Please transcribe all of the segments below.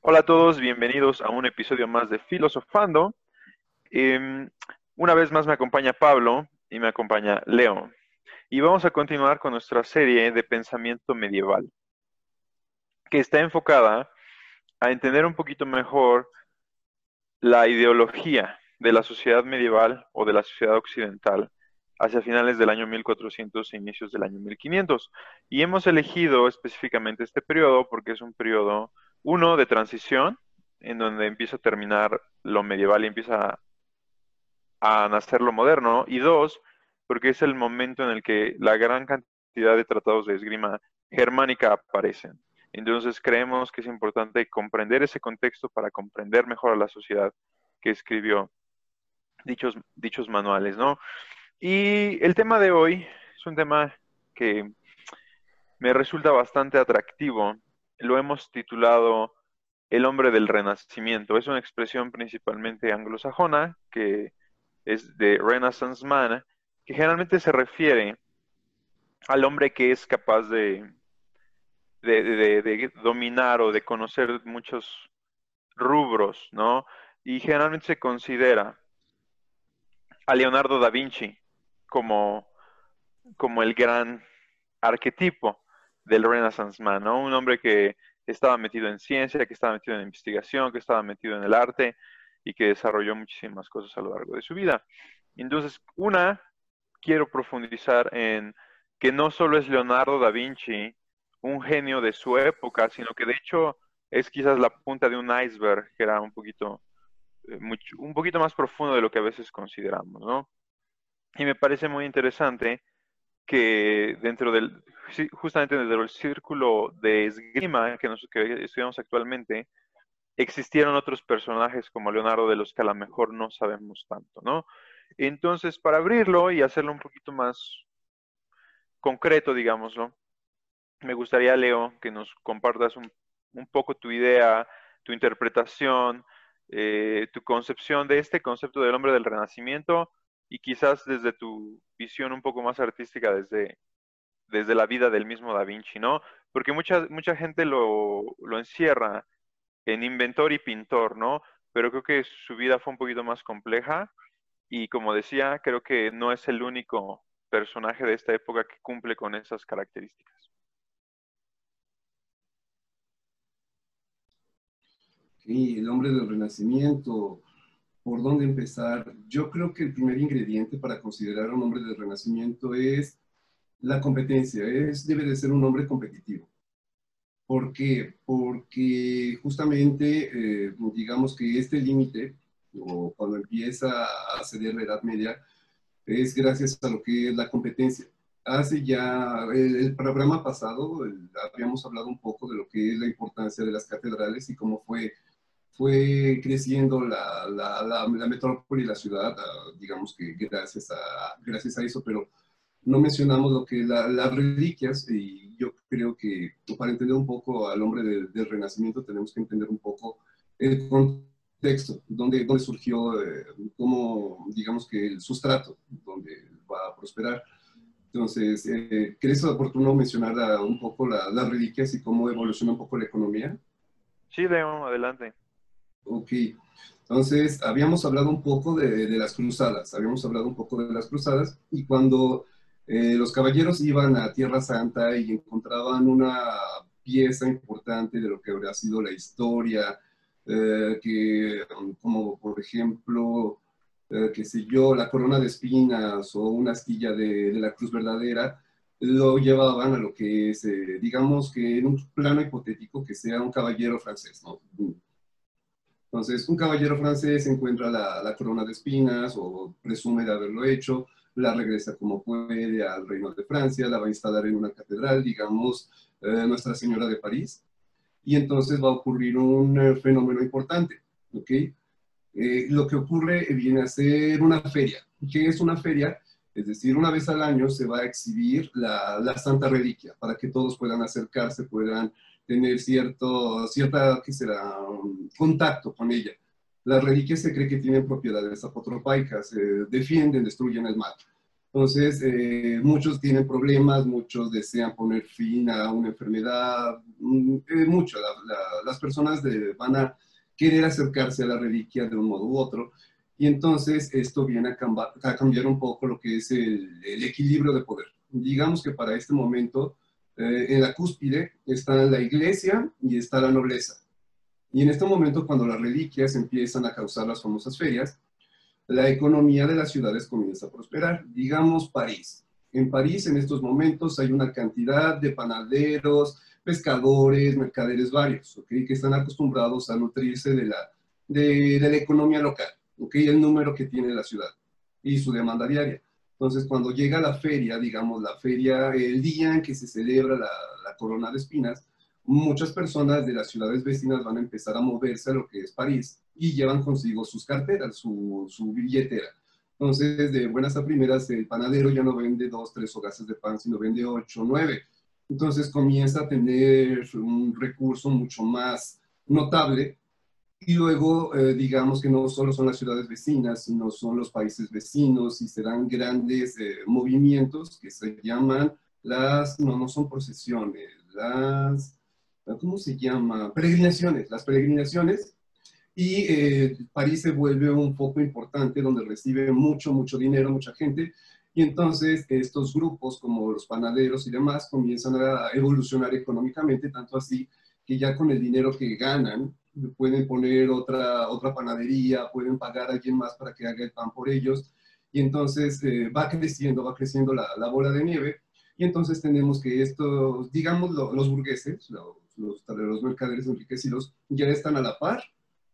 Hola a todos, bienvenidos a un episodio más de Filosofando. Em, una vez más me acompaña Pablo y me acompaña Leo. Y vamos a continuar con nuestra serie de pensamiento medieval, que está enfocada a entender un poquito mejor la ideología de la sociedad medieval o de la sociedad occidental hacia finales del año 1400 e inicios del año 1500. Y hemos elegido específicamente este periodo porque es un periodo, uno, de transición, en donde empieza a terminar lo medieval y empieza a nacer lo moderno, y dos, porque es el momento en el que la gran cantidad de tratados de esgrima germánica aparecen. Entonces creemos que es importante comprender ese contexto para comprender mejor a la sociedad que escribió dichos, dichos manuales, ¿no? Y el tema de hoy es un tema que me resulta bastante atractivo. Lo hemos titulado El hombre del renacimiento. Es una expresión principalmente anglosajona que es de Renaissance Man, que generalmente se refiere al hombre que es capaz de, de, dominar o de conocer muchos rubros, ¿no? Y generalmente se considera a Leonardo da Vinci como, como el gran arquetipo del Renaissance Man, ¿no? Un hombre que estaba metido en ciencia, que estaba metido en investigación, que estaba metido en el arte y que desarrolló muchísimas cosas a lo largo de su vida. Entonces, una, quiero profundizar en que no solo es Leonardo da Vinci un genio de su época, sino que de hecho es quizás la punta de un iceberg que era un poquito, eh, un poquito más profundo de lo que a veces consideramos, ¿no? Y me parece muy interesante que dentro del, justamente dentro del círculo de esgrima que, que estudiamos actualmente, existieron otros personajes como Leonardo de los que a lo mejor no sabemos tanto, ¿no? Entonces, para abrirlo y hacerlo un poquito más concreto, digámoslo, me gustaría, Leo, que nos compartas un, poco tu idea, tu interpretación, eh, tu concepción de este concepto del hombre del renacimiento y quizás desde tu visión un poco más artística, desde, desde la vida del mismo Da Vinci, ¿no? Porque mucha, mucha gente lo, lo encierra en inventor y pintor, ¿no? Pero creo que su vida fue un poquito más compleja y como decía, creo que no es el único personaje de esta época que cumple con esas características. Sí, el hombre del renacimiento, ¿por dónde empezar? Yo creo que el primer ingrediente para considerar a un hombre del renacimiento es la competencia, es, debe de ser un hombre competitivo. ¿Por qué? Porque justamente, eh, digamos que este límite, o cuando empieza a ceder la Edad Media, es gracias a lo que es la competencia. Hace ya, el, programa pasado, habíamos hablado un poco de lo que es la importancia de las catedrales y cómo fue fue creciendo la, la, la, metrópoli y la ciudad, ah, digamos que gracias a, gracias a eso, pero no mencionamos lo que las reliquias, y yo creo que para entender un poco al hombre del, Renacimiento tenemos que entender un poco el contexto, dónde, dónde surgió, eh, cómo, digamos que el sustrato, donde va a prosperar. Entonces, eh, ¿crees oportuno mencionar un poco las reliquias y cómo evoluciona un poco la economía? Sí, León, adelante. Ok, entonces habíamos hablado un poco de, las cruzadas, habíamos hablado un poco de las cruzadas y cuando eh, los caballeros iban a Tierra Santa y encontraban una pieza importante de lo que habría sido la historia, eh, que como por ejemplo, eh, qué sé yo, la corona de espinas o una astilla de, de la cruz verdadera, lo llevaban a lo que es, digamos que en un plano hipotético, que sea un caballero francés, ¿no? Entonces, un caballero francés encuentra la, corona de espinas o presume de haberlo hecho, la regresa como puede al reino de Francia, la va a instalar en una catedral, digamos, eh, Nuestra Señora de París, y entonces va a ocurrir un eh, fenómeno importante, ¿ok? Eh, lo que ocurre viene a ser una feria. ¿Qué es una feria? Es decir, una vez al año se va a exhibir la Santa Reliquia para que todos puedan acercarse, puedan tener cierto, cierta, ¿qué será?, contacto con ella. Las reliquias se cree que tienen propiedades apotropaicas, defienden, destruyen el mal. Entonces, eh, muchos tienen problemas, muchos desean poner fin a una enfermedad, mm, eh, mucho. las personas van a querer acercarse a la reliquia de un modo u otro. Y entonces esto viene a, cambiar un poco lo que es el, equilibrio de poder. Digamos que para este momento, eh, en la cúspide está la iglesia y está la nobleza. Y en este momento, cuando las reliquias empiezan a causar las famosas ferias, la economía de las ciudades comienza a prosperar. Digamos París. En París en estos momentos hay una cantidad de panaderos, pescadores, mercaderes varios, que están acostumbrados a nutrirse de la, de, la economía local, el número que tiene la ciudad y su demanda diaria. Entonces, cuando llega la feria, digamos, la feria, el día en que se celebra la, la corona de espinas, muchas personas de las ciudades vecinas van a empezar a moverse a lo que es París y llevan consigo sus carteras, su, su billetera. Entonces, de buenas a primeras, el panadero ya no vende dos, tres hogazas de pan, sino vende ocho, nueve. Entonces comienza a tener un recurso mucho más notable y luego, eh, digamos que no solo son las ciudades vecinas, sino son los países vecinos y serán grandes eh, movimientos que se llaman las, no, no son procesiones, las, ¿cómo se llama? Peregrinaciones, las peregrinaciones. Y eh, París se vuelve un foco importante donde recibe mucho, mucho dinero, mucha gente, y entonces estos grupos como los panaderos y demás comienzan a evolucionar económicamente, tanto así que ya con el dinero que ganan pueden poner otra, otra panadería, pueden pagar a alguien más para que haga el pan por ellos. Y entonces eh, va creciendo, va creciendo la, la, bola de nieve. Y entonces tenemos que estos, digamos, los burgueses, los, los, los mercaderes enriquecidos, ya están a la par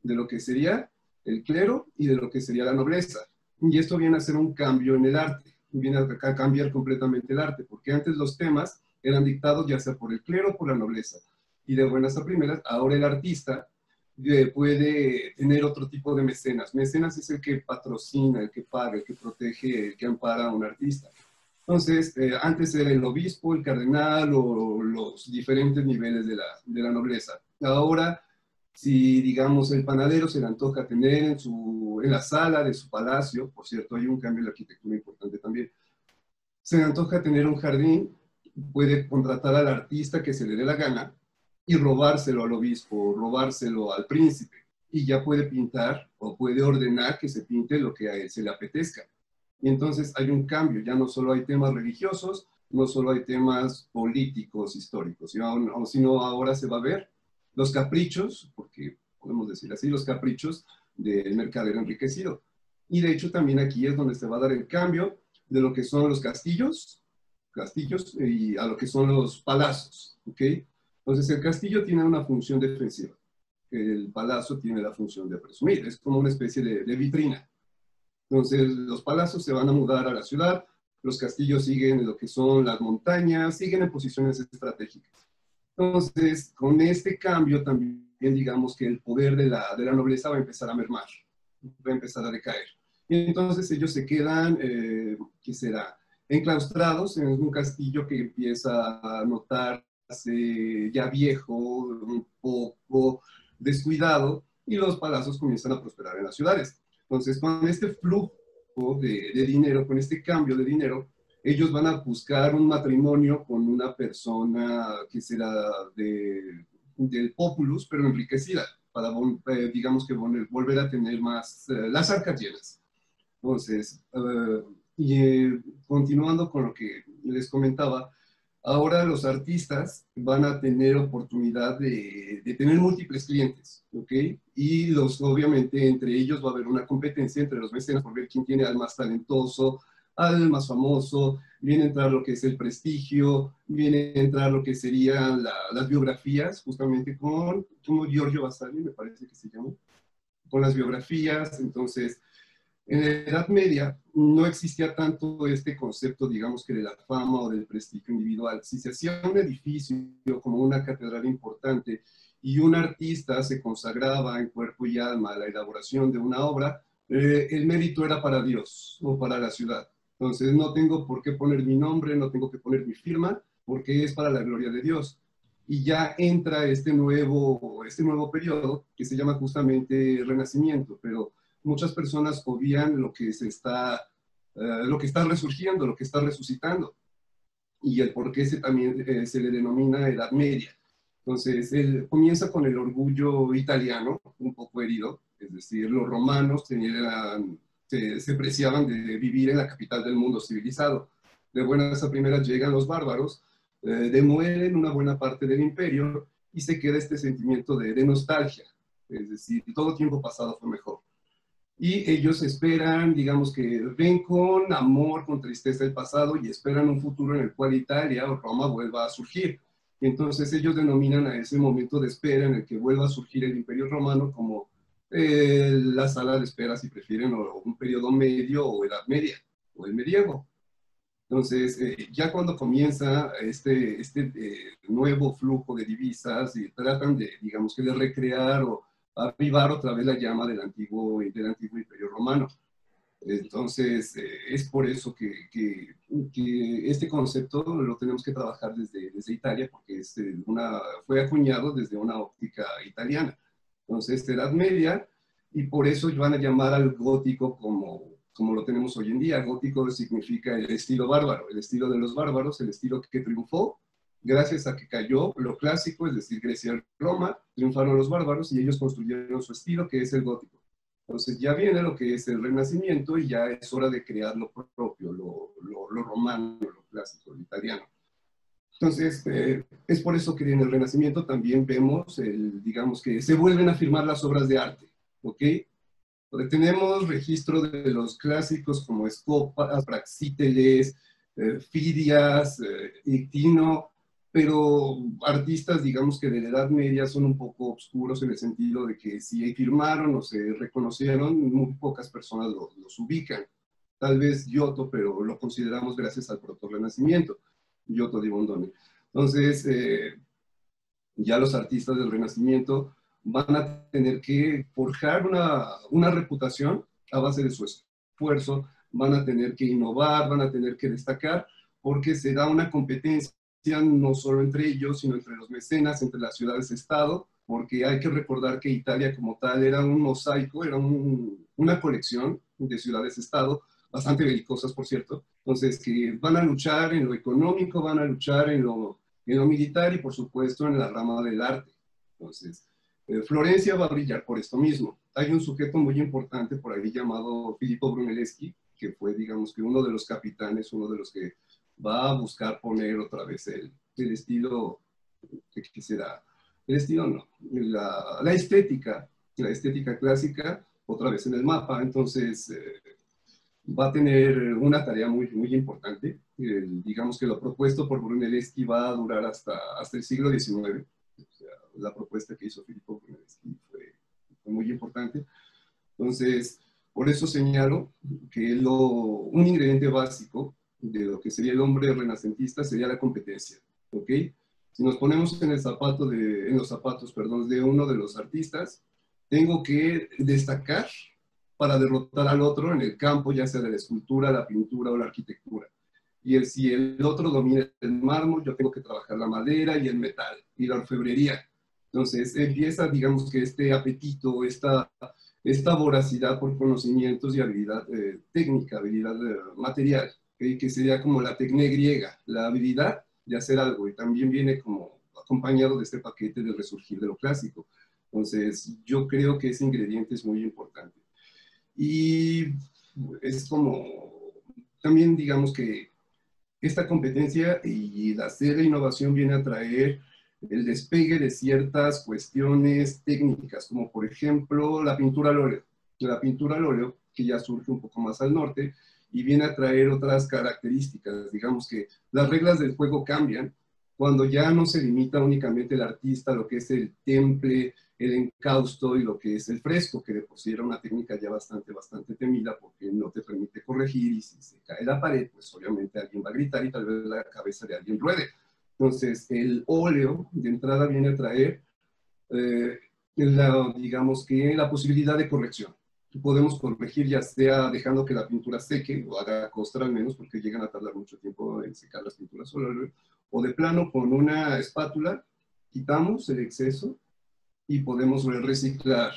de lo que sería el clero y de lo que sería la nobleza. Y esto viene a ser un cambio en el arte viene a cambiar completamente el arte, porque antes los temas eran dictados ya sea por el clero o por la nobleza. Y de buenas a primeras, ahora el artista puede tener otro tipo de mecenas. Mecenas es el que patrocina, el que paga, el que protege, el que ampara a un artista. Entonces, eh, antes era el obispo, el cardenal o los diferentes niveles de la, de la nobleza. Ahora si, digamos, el panadero se le antoja tener en, su, en la sala de su palacio, por cierto, hay un cambio en la arquitectura importante también, se le antoja tener un jardín, puede contratar al artista que se le dé la gana y robárselo al obispo, robárselo al príncipe, y ya puede pintar o puede ordenar que se pinte lo que a él se le apetezca. Y entonces hay un cambio, ya no solo hay temas religiosos, no solo hay temas políticos, históricos, sino ahora se va a ver los caprichos, porque podemos decir así, los caprichos del mercader enriquecido. Y de hecho también aquí es donde se va a dar el cambio de lo que son los castillos, castillos y a lo que son los palacios, ¿ok? Entonces el castillo tiene una función defensiva, el palacio tiene la función de presumir, es como una especie de, vitrina. Entonces los palacios se van a mudar a la ciudad, los castillos siguen en lo que son las montañas, siguen en posiciones estratégicas. Entonces, con este cambio también digamos que el poder de la, de la nobleza va a empezar a mermar, va a empezar a decaer. Y entonces ellos se quedan, eh, ¿qué será? Enclaustrados en un castillo que empieza a notarse ya viejo, un poco descuidado, y los palacios comienzan a prosperar en las ciudades. Entonces, con este flujo de, de dinero, con este cambio de dinero, ellos van a buscar un matrimonio con una persona que será de, del populus, pero enriquecida, para, eh, digamos que volver a tener más, eh, las arcas llenas. Entonces, eh, y continuando con lo que les comentaba, ahora los artistas van a tener oportunidad de, tener múltiples clientes, ¿ok? Y los, obviamente entre ellos va a haber una competencia entre los mecenas por ver quién tiene al más talentoso, al más famoso, viene a entrar lo que es el prestigio, viene a entrar lo que serían las biografías, justamente con, Giorgio Vasari, me parece que se llama, con las biografías. Entonces, en la Edad Media no existía tanto este concepto, digamos que de la fama o del prestigio individual. Si se hacía un edificio como una catedral importante y un artista se consagraba en cuerpo y alma a la elaboración de una obra, eh, el mérito era para Dios o para la ciudad. Entonces no tengo por qué poner mi nombre, no tengo que poner mi firma, porque es para la gloria de Dios. Y ya entra este nuevo, este nuevo periodo que se llama justamente renacimiento, pero muchas personas obvian lo que se está, eh, lo que está resurgiendo, lo que está resucitando, y el por qué se también eh, se le denomina Edad Media. Entonces, él comienza con el orgullo italiano, un poco herido, es decir, los romanos tenían, se, preciaban de vivir en la capital del mundo civilizado. De buenas a primeras llegan los bárbaros, eh, demuelen una buena parte del imperio y se queda este sentimiento de, de nostalgia, es decir, todo tiempo pasado fue mejor. Y ellos esperan, digamos que ven con amor, con tristeza el pasado y esperan un futuro en el cual Italia o Roma vuelva a surgir. Entonces ellos denominan a ese momento de espera en el que vuelva a surgir el imperio romano como eh, la sala de espera, si prefieren, o un periodo medio o edad media, o el medievo. Entonces, eh, ya cuando comienza este, este eh, nuevo flujo de divisas y tratan de, digamos que de recrear o avivar otra vez la llama del antiguo, del antiguo imperio romano. Entonces, eh, es por eso que, que, que, este concepto lo tenemos que trabajar desde, desde Italia, porque es una, fue acuñado desde una óptica italiana. Entonces, Edad Media, y por eso van a llamar al gótico como como lo tenemos hoy en día. Gótico significa el estilo bárbaro, el estilo de los bárbaros, el estilo que triunfó gracias a que cayó lo clásico, es decir, Grecia y Roma, triunfaron los bárbaros y ellos construyeron su estilo, que es el gótico. Entonces ya viene lo que es el renacimiento y ya es hora de crear lo propio, lo, lo, romano, lo clásico, lo italiano. Entonces, eh, es por eso que en el Renacimiento también vemos, el, digamos que se vuelven a firmar las obras de arte, ¿ok? tenemos registro de los clásicos como Escopas, Praxíteles, eh, Fidias, eh, pero artistas, digamos que de la Edad Media son un poco oscuros en el sentido de que si firmaron o se reconocieron, muy pocas personas los, ubican. Tal vez Giotto, pero lo consideramos gracias al proto-renacimiento, Giotto di Bondone. Entonces, eh, ya los artistas del Renacimiento van a tener que forjar una, una reputación a base de su esfuerzo, van a tener que innovar, van a tener que destacar, porque se da una competencia no solo entre ellos, sino entre los mecenas, entre las ciudades-estado, porque hay que recordar que Italia como tal era un mosaico, era una colección de ciudades-estado, bastante belicosas, por cierto. Entonces, que van a luchar en lo económico, van a luchar en lo, en lo militar y, por supuesto, en la rama del arte. Entonces, eh, Florencia va a brillar por esto mismo. Hay un sujeto muy importante por ahí llamado Filippo Brunelleschi, que fue, digamos, que uno de los capitanes, uno de los que va a buscar poner otra vez el, el estilo, ¿qué será? El estilo no, la, la, estética, la estética clásica, otra vez en el mapa. Entonces, eh, va a tener una tarea muy, muy importante. digamos que lo propuesto por Brunelleschi va a durar hasta, hasta el siglo XIX la propuesta que hizo Filippo fue, fue muy importante. Entonces, por eso señalo que lo, un ingrediente básico de lo que sería el hombre renacentista sería la competencia, ¿ok? Si nos ponemos en, los zapatos perdón, de uno de los artistas, tengo que destacar para derrotar al otro en el campo, ya sea de la escultura, la pintura o la arquitectura. Y si el otro domina el mármol, yo tengo que trabajar la madera y el metal y la orfebrería. Entonces empieza, digamos que este apetito, esta, esta voracidad por conocimientos y habilidad eh, técnica, habilidad eh, material, que sería como la técnica griega, la habilidad de hacer algo, y también viene como acompañado de este paquete de resurgir de lo clásico. Entonces, yo creo que ese ingrediente es muy importante. Y es como, también digamos que esta competencia y la hacer innovación viene a traer el despegue de ciertas cuestiones técnicas, como por ejemplo la pintura al óleo. La pintura al óleo, que ya surge un poco más al norte y viene a traer otras características. Digamos que las reglas del juego cambian cuando ya no se limita únicamente el artista lo que es el temple, el encausto y lo que es el fresco, que de por sí era una técnica ya bastante, bastante temida porque no te permite corregir y si se cae la pared, pues obviamente alguien va a gritar y tal vez la cabeza de alguien ruede. Entonces, el óleo de entrada viene a traer, eh, la, digamos que, la posibilidad de corrección. Podemos corregir ya sea dejando que la pintura seque, o haga costra al menos, porque llegan a tardar mucho tiempo en secar las pinturas o de plano con una espátula quitamos el exceso y podemos reciclar,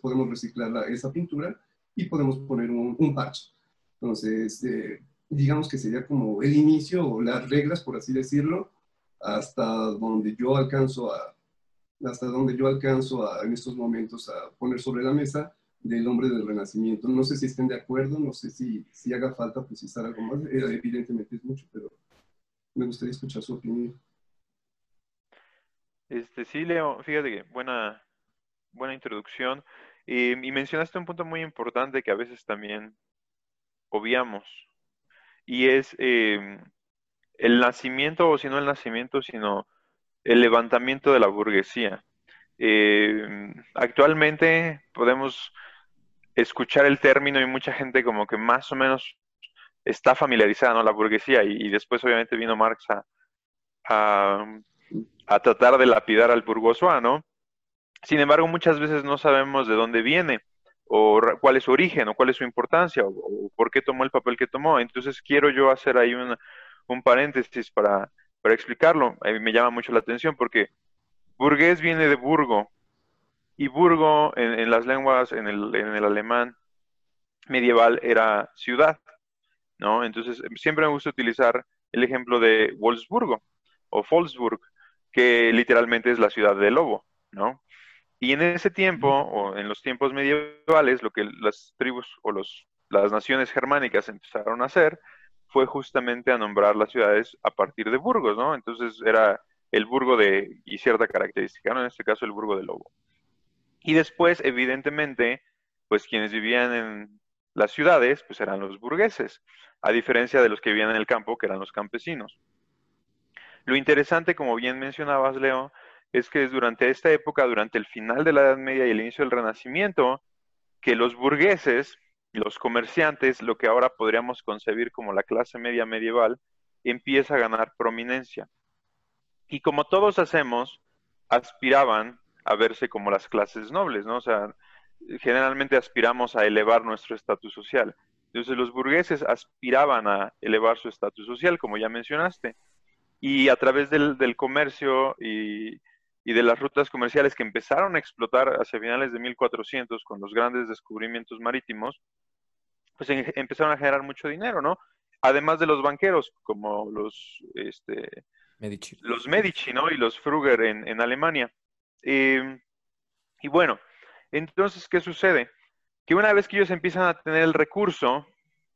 podemos reciclar esa pintura y podemos poner un, un parche. Entonces, eh, digamos que sería como el inicio o las reglas, por así decirlo, hasta donde yo alcanzo a, hasta donde yo alcanzo en estos momentos a poner sobre la mesa del hombre del renacimiento. No sé si estén de acuerdo, no sé si, si haga falta precisar algo más, eh, evidentemente es mucho, pero me gustaría escuchar su opinión. Este, sí, Leo, fíjate que buena, buena introducción. y mencionaste un punto muy importante que a veces también obviamos, y es em, el nacimiento, o si no el nacimiento, sino el levantamiento de la burguesía. Em, actualmente podemos escuchar el término y mucha gente como que más o menos está familiarizada, ¿no? La burguesía, y, después obviamente vino Marx a, a, tratar de lapidar al burguesois, ¿no? Sin embargo, muchas veces no sabemos de dónde viene, o cuál es su origen, o cuál es su importancia, o, por qué tomó el papel que tomó. Entonces quiero yo hacer ahí un paréntesis para, para explicarlo. Mí me llama mucho la atención porque burgués viene de burgo, y burgo en, las lenguas, en el, en el alemán medieval, era ciudad. ¿no? Entonces, siempre me gusta utilizar el ejemplo de Wolfsburgo o Wolfsburg, que literalmente es la ciudad del lobo, ¿no? Y en ese tiempo, o en los tiempos medievales, lo que las tribus o los, las naciones germánicas empezaron a hacer fue justamente a nombrar las ciudades a partir de burgos, ¿no? Entonces era el burgo de, y cierta característica, ¿no? En este caso el burgo del lobo. Y después, evidentemente, pues quienes vivían en las ciudades, pues eran los burgueses a diferencia de los que vivían en el campo, que eran los campesinos. Lo interesante, como bien mencionabas, Leo, es que es durante esta época, durante el final de la Edad Media y el inicio del Renacimiento, que los burgueses, los comerciantes, lo que ahora podríamos concebir como la clase media medieval, empieza a ganar prominencia. Y como todos hacemos, aspiraban a verse como las clases nobles, ¿no? O sea, generalmente aspiramos a elevar nuestro estatus social. Entonces los burgueses aspiraban a elevar su estatus social, como ya mencionaste, y a través del, comercio y, de las rutas comerciales que empezaron a explotar hacia finales de 1400 con los grandes descubrimientos marítimos, pues empezaron a generar mucho dinero, ¿no? Además de los banqueros, como los, este, Medici. los Medici, ¿no? Y los Fruger en, Alemania. Em, y bueno, entonces, ¿qué sucede? que una vez que ellos empiezan a tener el recurso,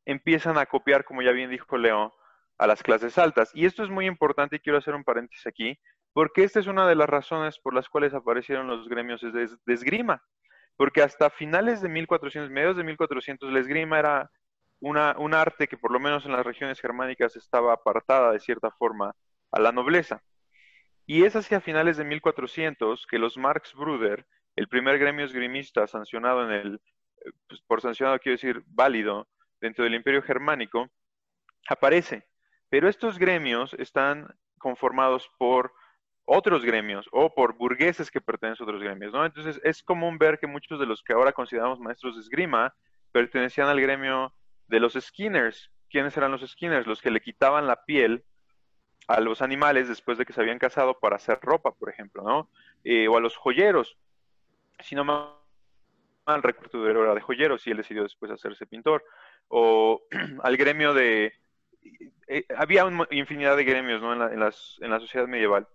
empiezan a copiar, como ya bien dijo Leo, a las clases altas. Y esto es muy importante y quiero hacer un paréntesis aquí, porque esta es una de las razones por las cuales aparecieron los gremios de, esgrima. Porque hasta finales de 1400, mediados de 1400, la esgrima era una, un arte que por lo menos en las regiones germánicas estaba apartada de cierta forma a la nobleza. Y es hacia finales de 1400 que los Marx Bruder, el primer gremio esgrimista sancionado en el pues, por sancionado quiero decir válido, dentro del imperio germánico, aparece. Pero estos gremios están conformados por otros gremios o por burgueses que pertenecen a otros gremios, ¿no? Entonces es común ver que muchos de los que ahora consideramos maestros de esgrima pertenecían al gremio de los skinners. ¿Quiénes eran los skinners? Los que le quitaban la piel a los animales después de que se habían casado para hacer ropa, por ejemplo, ¿no? Eh, o a los joyeros. Si no al reclutador era de joyeros y él decidió después hacerse pintor. O al gremio de... Eh, había infinidad de gremios ¿no? en, la, las, en, la, sociedad medieval.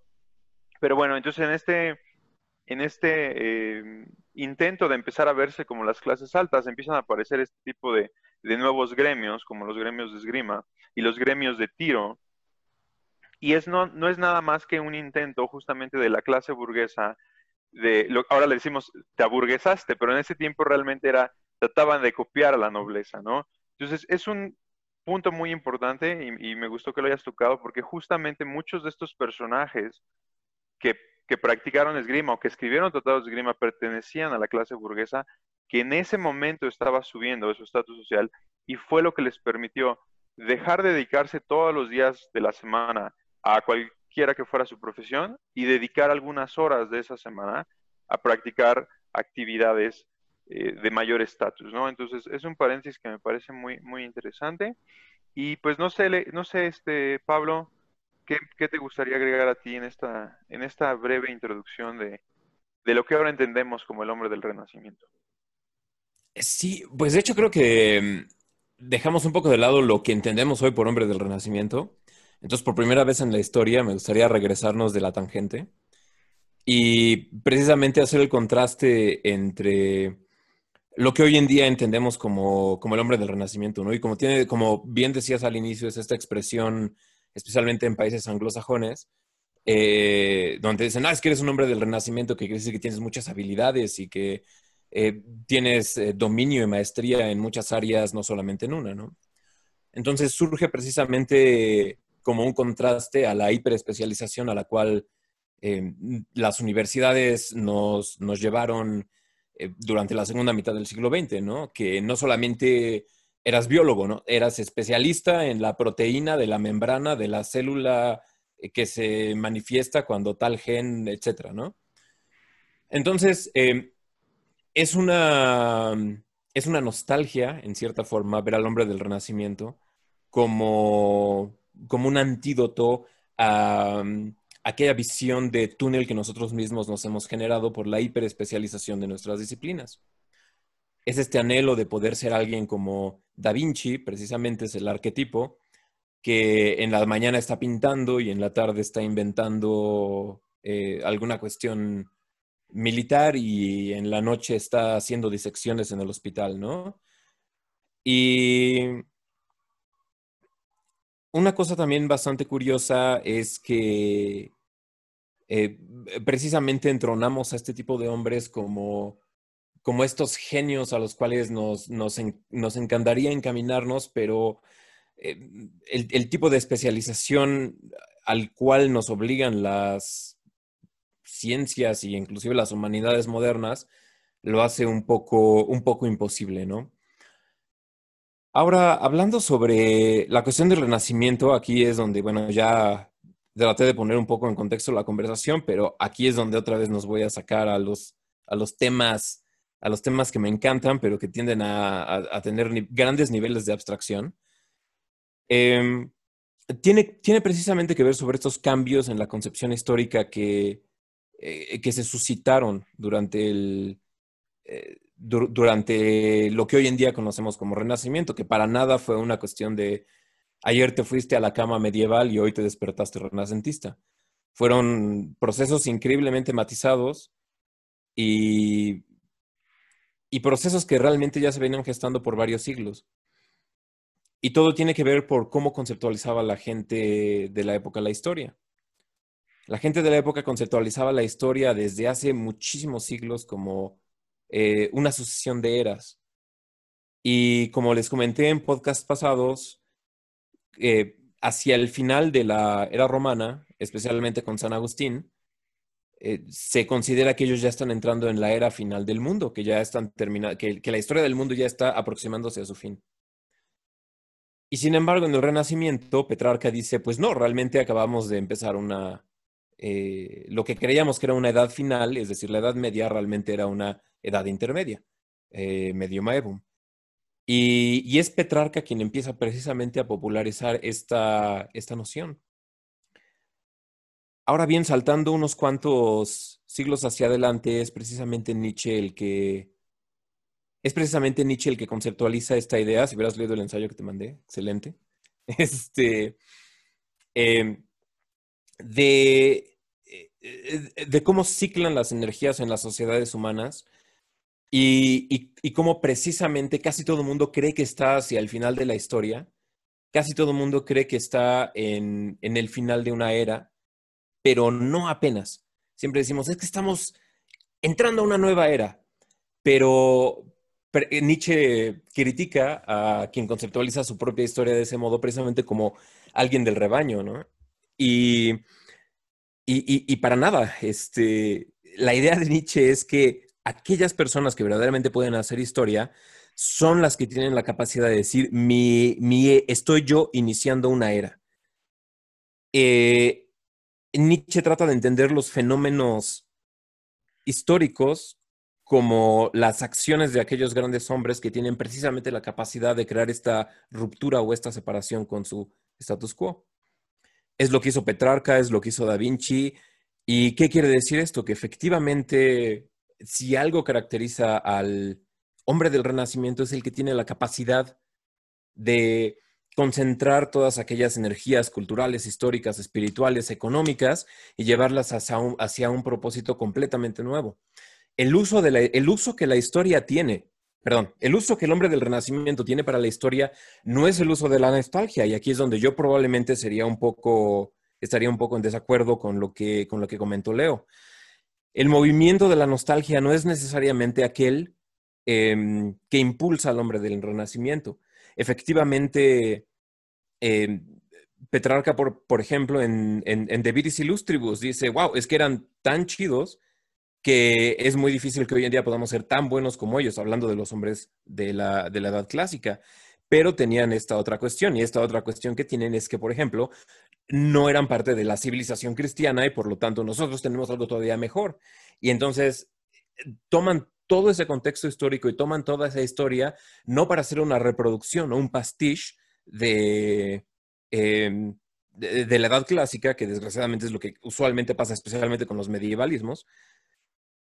Pero bueno, entonces en este, en este eh, intento de empezar a verse como las clases altas, empiezan a aparecer este tipo de, de nuevos gremios, como los gremios de esgrima y los gremios de tiro. Y es no, no es nada más que un intento justamente de la clase burguesa de lo, ahora le decimos te aburguesaste, pero en ese tiempo realmente era, trataban de copiar a la nobleza, ¿no? Entonces es un punto muy importante y, me gustó que lo hayas tocado porque justamente muchos de estos personajes que, que practicaron esgrima o que escribieron tratados de esgrima pertenecían a la clase burguesa que en ese momento estaba subiendo su estatus social y fue lo que les permitió dejar de dedicarse todos los días de la semana a cualquier quiera que fuera su profesión y dedicar algunas horas de esa semana a practicar actividades eh, de mayor estatus, ¿no? Entonces, es un paréntesis que me parece muy, muy interesante. Y pues no sé, no sé, este, Pablo, ¿qué, te gustaría agregar a ti en esta, en esta breve introducción de, de lo que ahora entendemos como el hombre del renacimiento? Sí, pues de hecho creo que mm, dejamos un poco de lado lo que entendemos hoy por hombre del renacimiento entonces, por primera vez en la historia, me gustaría regresarnos de la tangente y precisamente hacer el contraste entre lo que hoy en día entendemos como, como el hombre del renacimiento, ¿no? Y como tiene, como bien decías al inicio, es esta expresión, especialmente en países anglosajones, eh, donde dicen, ah, es que eres un hombre del renacimiento, que quiere decir que tienes muchas habilidades y que eh, tienes eh, dominio y maestría en muchas áreas, no solamente en una, ¿no? Entonces surge precisamente como un contraste a la hiperespecialización a la cual las universidades nos, nos llevaron durante la segunda mitad del siglo XX, ¿no? Que no solamente eras biólogo, ¿no? Eras especialista en la proteína de la membrana de la célula eh, que se manifiesta cuando tal gen, etcétera, ¿no? Entonces, em, es, una, es una nostalgia, en cierta forma, ver al hombre del Renacimiento como, como un antídoto a, mm, aquella visión de túnel que nosotros mismos nos hemos generado por la hiperespecialización de nuestras disciplinas. Es este anhelo de poder ser alguien como Da Vinci, precisamente es el arquetipo, que en la mañana está pintando y en la tarde está inventando eh, alguna cuestión militar y en la noche está haciendo disecciones en el hospital, ¿no? Y una cosa también bastante curiosa es que eh, precisamente entronamos a este tipo de hombres como, como estos genios a los cuales nos, nos, nos encantaría encaminarnos, pero eh, el, tipo de especialización al cual nos obligan las ciencias y inclusive las humanidades modernas lo hace un poco, un poco imposible, ¿no? Ahora, hablando sobre la cuestión del renacimiento, aquí es donde, bueno, ya traté de poner un poco en contexto la conversación, pero aquí es donde otra vez nos voy a sacar a los, a los temas, a los temas que me encantan, pero que tienden a, tener grandes niveles de abstracción. Em, tiene, tiene precisamente que ver sobre estos cambios en la concepción histórica que, eh, que se suscitaron durante, el, eh, durante lo que hoy en día conocemos como Renacimiento, que para nada fue una cuestión de ayer te fuiste a la cama medieval y hoy te despertaste renacentista. Fueron procesos increíblemente matizados y, y procesos que realmente ya se venían gestando por varios siglos. Y todo tiene que ver por cómo conceptualizaba la gente de la época la historia. La gente de la época conceptualizaba la historia desde hace muchísimos siglos como eh, una sucesión de eras. Y como les comenté en podcasts pasados, eh, hacia el final de la era romana, especialmente con San Agustín, eh, se considera que ellos ya están entrando en la era final del mundo, que ya están terminando, que la historia del mundo ya está aproximándose a su fin. Y sin embargo, en el Renacimiento, Petrarca dice, pues no, realmente acabamos de empezar una, lo que creíamos que era una edad final, es decir, la edad media realmente era una edad intermedia, eh. Y, es Petrarca quien empieza precisamente a popularizar esta, esta noción. Ahora bien, saltando unos cuantos siglos hacia adelante, es precisamente Nietzsche el que es precisamente Nietzsche el que conceptualiza esta idea. Si hubieras leído el ensayo que te mandé, excelente. Este, em, de, eh, de cómo ciclan las energías en las sociedades humanas y, y, cómo precisamente casi todo el mundo cree que está hacia el final de la historia. Casi todo el mundo cree que está en, en el final de una era, pero no apenas. Siempre decimos, es que estamos entrando a una nueva era, pero, eh, Nietzsche critica a quien conceptualiza su propia historia de ese modo precisamente como alguien del rebaño, ¿no? Y, y, para nada, este, la idea de Nietzsche es que aquellas personas que verdaderamente pueden hacer historia son las que tienen la capacidad de decir, mi, mi estoy yo iniciando una era. Eh, Nietzsche trata de entender los fenómenos históricos como las acciones de aquellos grandes hombres que tienen precisamente la capacidad de crear esta ruptura o esta separación con su status quo. Es lo que hizo Petrarca, es lo que hizo Da Vinci. ¿Y qué quiere decir esto? Que efectivamente, si algo caracteriza al hombre del Renacimiento es el que tiene la capacidad de concentrar todas aquellas energías culturales, históricas, espirituales, económicas y llevarlas hacia un, propósito completamente nuevo. El uso, el uso que la historia tiene, perdón, el uso que el hombre del Renacimiento tiene para la historia no es el uso de la nostalgia y aquí es donde yo probablemente sería un poco, estaría un poco en desacuerdo con lo que, con lo que comentó Leo. El movimiento de la nostalgia no es necesariamente aquel em, que impulsa al hombre del Renacimiento. Efectivamente, em, Petrarca, por, ejemplo, en, en, en De Viris Illustribus, dice, wow, es que eran tan chidos que es muy difícil que hoy en día podamos ser tan buenos como ellos, hablando de los hombres de la, de la edad clásica. Pero tenían esta otra cuestión, y esta otra cuestión que tienen es que, por ejemplo, no eran parte de la civilización cristiana y por lo tanto nosotros tenemos algo todavía mejor. Y entonces toman todo ese contexto histórico y toman toda esa historia no para hacer una reproducción o un pastiche de, em, de, la edad clásica, que desgraciadamente es lo que usualmente pasa especialmente con los medievalismos,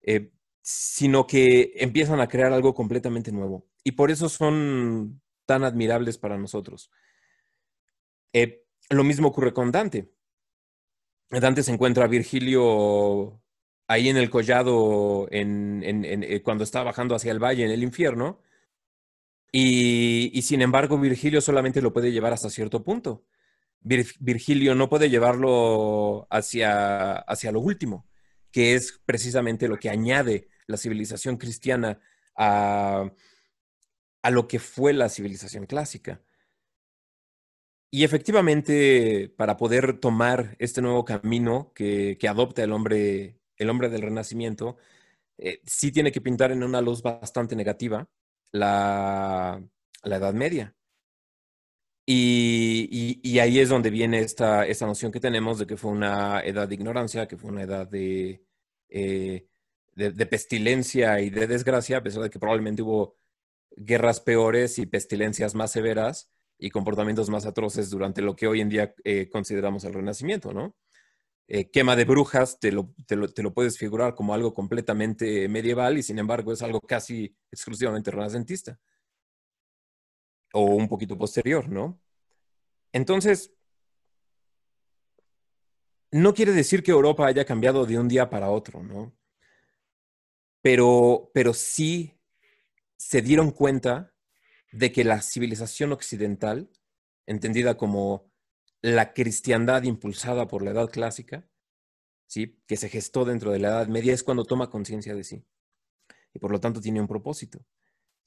eh, sino que empiezan a crear algo completamente nuevo. Y por eso son tan admirables para nosotros. Eh, lo mismo ocurre con Dante. Dante se encuentra a Virgilio ahí en el collado eh, cuando está bajando hacia el valle en el infierno. Y, sin embargo, Virgilio solamente lo puede llevar hasta cierto punto. Virgilio no puede llevarlo hacia, hacia lo último, que es precisamente lo que añade la civilización cristiana a, a lo que fue la civilización clásica. Y efectivamente, para poder tomar este nuevo camino que, adopta el hombre, el hombre del Renacimiento, eh, sí tiene que pintar en una luz bastante negativa la, Edad Media. Y, ahí es donde viene esta, esta, noción que tenemos de que fue una edad de ignorancia, que fue una edad de, eh, de, pestilencia y de desgracia, a pesar de que probablemente hubo guerras peores y pestilencias más severas y comportamientos más atroces durante lo que hoy en día eh, consideramos el Renacimiento, ¿no? Eh, quema de brujas, te lo, te, lo, puedes figurar como algo completamente medieval y sin embargo es algo casi exclusivamente renacentista. O un poquito posterior, ¿no? Entonces, no quiere decir que Europa haya cambiado de un día para otro, ¿no? Pero, pero sí se dieron cuenta de que la civilización occidental, entendida como la cristiandad impulsada por la edad clásica, ¿sí? que se gestó dentro de la Edad Media, es cuando toma conciencia de sí. Y por lo tanto tiene un propósito.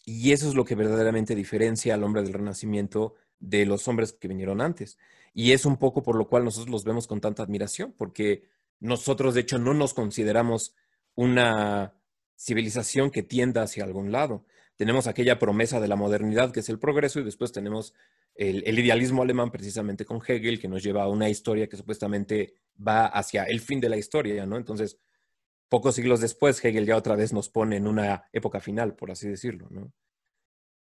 Y eso es lo que verdaderamente diferencia al hombre del Renacimiento de los hombres que vinieron antes. Y es un poco por lo cual nosotros los vemos con tanta admiración, porque nosotros de hecho no nos consideramos una civilización que tienda hacia algún lado tenemos aquella promesa de la modernidad que es el progreso y después tenemos el, idealismo alemán precisamente con Hegel que nos lleva a una historia que supuestamente va hacia el fin de la historia, ¿no? Entonces, pocos siglos después, Hegel ya otra vez nos pone en una época final, por así decirlo, ¿no?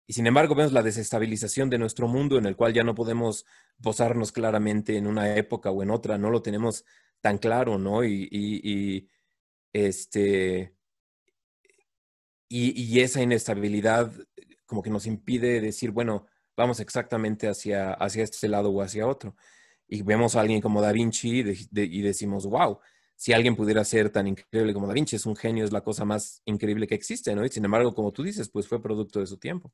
Y sin embargo, vemos la desestabilización de nuestro mundo en el cual ya no podemos posarnos claramente en una época o en otra, no lo tenemos tan claro, ¿no? Y, y este, y, esa inestabilidad como que nos impide decir, bueno, vamos exactamente hacia, hacia este lado o hacia otro. Y vemos a alguien como Da Vinci y, decimos, wow, si alguien pudiera ser tan increíble como Da Vinci, es un genio, es la cosa más increíble que existe, ¿no? Y sin embargo, como tú dices, pues fue producto de su tiempo.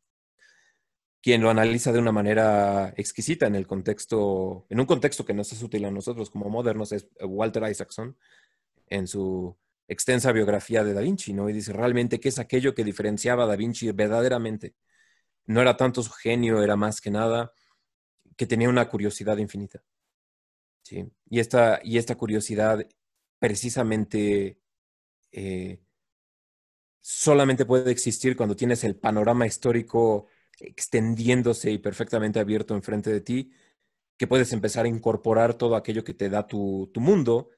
Quien lo analiza de una manera exquisita en el contexto, en un contexto que no es útil a nosotros como modernos, es Walter Isaacson en su extensa biografía de Da Vinci, ¿no? Y dice realmente qué es aquello que diferenciaba a Da Vinci verdaderamente. No era tanto su genio, era más que nada que tenía una curiosidad infinita. ¿sí? Y, esta, y esta curiosidad precisamente eh, solamente puede existir cuando tienes el panorama histórico extendiéndose y perfectamente abierto enfrente de ti, que puedes empezar a incorporar todo aquello que te da tu, tu mundo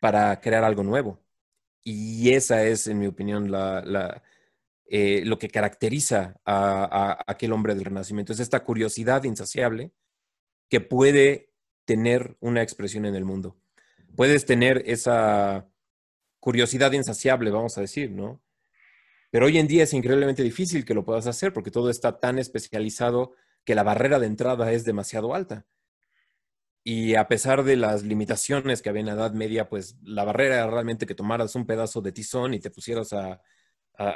para crear algo nuevo. Y esa es, en mi opinión, la, eh, lo que caracteriza a, aquel hombre del Renacimiento. Es esta curiosidad insaciable que puede tener una expresión en el mundo. Puedes tener esa curiosidad insaciable, vamos a decir, ¿no? Pero hoy en día es increíblemente difícil que lo puedas hacer porque todo está tan especializado que la barrera de entrada es demasiado alta. Y a pesar de las limitaciones que había en la Edad Media, pues la barrera era realmente que tomaras un pedazo de tizón y te pusieras a,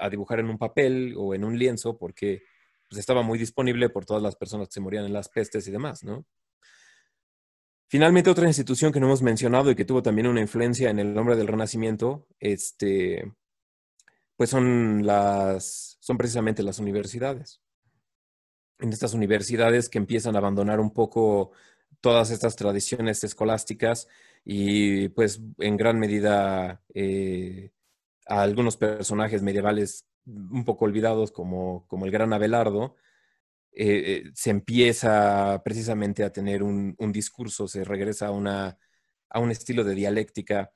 dibujar en un papel o en un lienzo, porque pues, estaba muy disponible por todas las personas que se morían en las pestes y demás, ¿no? Finalmente, otra institución que no hemos mencionado y que tuvo también una influencia en el nombre del Renacimiento, este, pues son las, son precisamente las universidades. En estas universidades que empiezan a abandonar un poco todas estas tradiciones escolásticas y pues en gran medida eh, a algunos personajes medievales un poco olvidados como, como el gran Abelardo, eh, eh, se empieza precisamente a tener un, discurso, se regresa a, una, a un estilo de dialéctica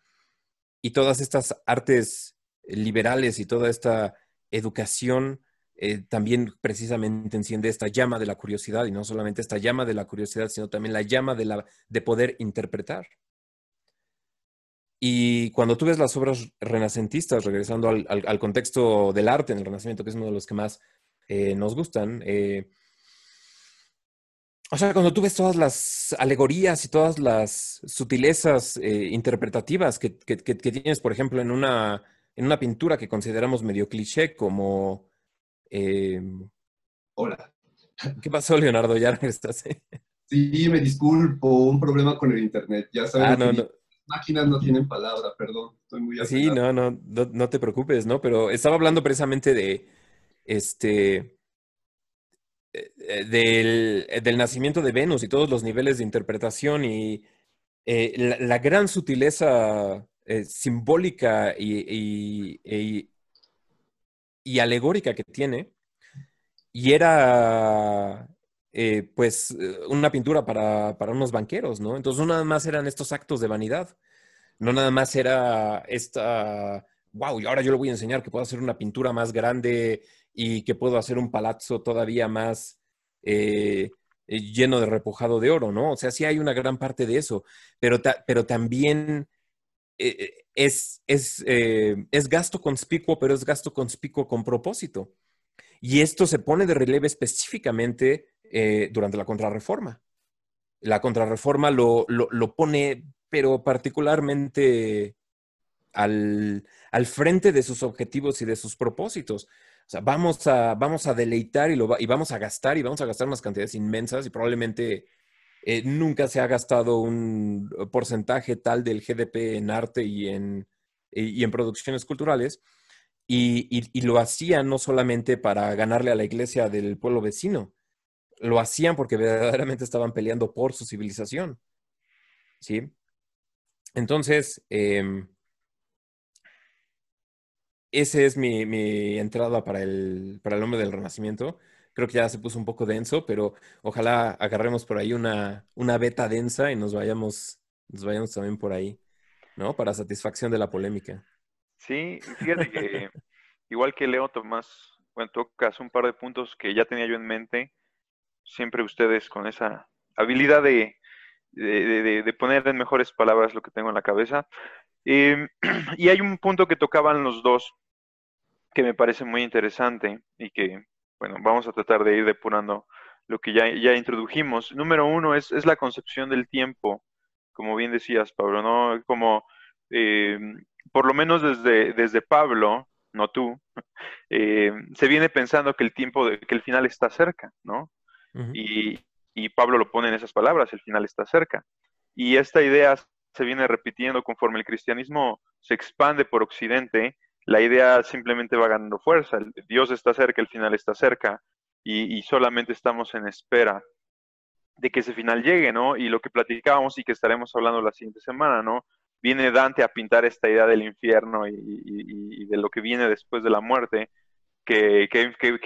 y todas estas artes liberales y toda esta educación eh, también precisamente enciende esta llama de la curiosidad y no solamente esta llama de la curiosidad, sino también la llama de, la, de poder interpretar. Y cuando tú ves las obras renacentistas, regresando al, contexto del arte en el Renacimiento, que es uno de los que más eh, nos gustan, eh, o sea, cuando tú ves todas las alegorías y todas las sutilezas interpretativas que, tienes, por ejemplo, en una, en una pintura que consideramos medio cliché como Em, Hola. ¿Qué pasó, Leonardo? ¿Ya estás? sí, me disculpo, un problema con el internet. Ya sabes, ah, las máquinas no tienen palabra, perdón. Estoy muy Sí, no, no, no, te preocupes, ¿no? Pero estaba hablando precisamente de este eh, del, nacimiento de Venus y todos los niveles de interpretación y eh, la, gran sutileza eh, simbólica y, y alegórica que tiene. Y era, eh, pues, una pintura para, unos banqueros, ¿no? Entonces, no nada más eran estos actos de vanidad. No nada más era esta, wow, y ahora yo le voy a enseñar que puedo hacer una pintura más grande y que puedo hacer un palazzo todavía más eh, lleno de repujado de oro, ¿no? O sea, sí hay una gran parte de eso, pero, pero también eh, es, eh, es, gasto conspicuo, pero es gasto conspicuo con propósito. Y esto se pone de relieve específicamente eh, durante la contrarreforma. La contrarreforma lo, lo, pone, pero particularmente al, frente de sus objetivos y de sus propósitos. O sea, vamos a, vamos a deleitar y, lo, y vamos a gastar y vamos a gastar unas cantidades inmensas y probablemente eh, nunca se ha gastado un porcentaje tal del GDP en arte y en, y en producciones culturales. Y, lo hacían no solamente para ganarle a la iglesia del pueblo vecino, lo hacían porque verdaderamente estaban peleando por su civilización. ¿Sí? Entonces, eh, ese es mi, mi entrada para el, para el hombre del Renacimiento creo que ya se puso un poco denso, pero ojalá agarremos por ahí una, una beta densa y nos vayamos, nos vayamos también por ahí, ¿no? Para satisfacción de la polémica. Sí, fíjate que igual que Leo Tomás, bueno, tocas un par de puntos que ya tenía yo en mente, siempre ustedes con esa habilidad de, de, poner en mejores palabras lo que tengo en la cabeza. Em, y hay un punto que tocaban los dos que me parece muy interesante y que bueno, vamos a tratar de ir depurando lo que ya, ya introdujimos. Número uno es, la concepción del tiempo, como bien decías, Pablo, ¿no? Como, eh, por lo menos desde, desde Pablo, no tú, eh, se viene pensando que el tiempo, que el final está cerca, ¿no? y, y Pablo lo pone en esas palabras, el final está cerca. Y esta idea se viene repitiendo conforme el cristianismo se expande por Occidente la idea simplemente va ganando fuerza. Dios está cerca, el final está cerca y, solamente estamos en espera de que ese final llegue, ¿no? Y lo que platicábamos y que estaremos hablando la siguiente semana, ¿no? Viene Dante a pintar esta idea del infierno y, de lo que viene después de la muerte, que,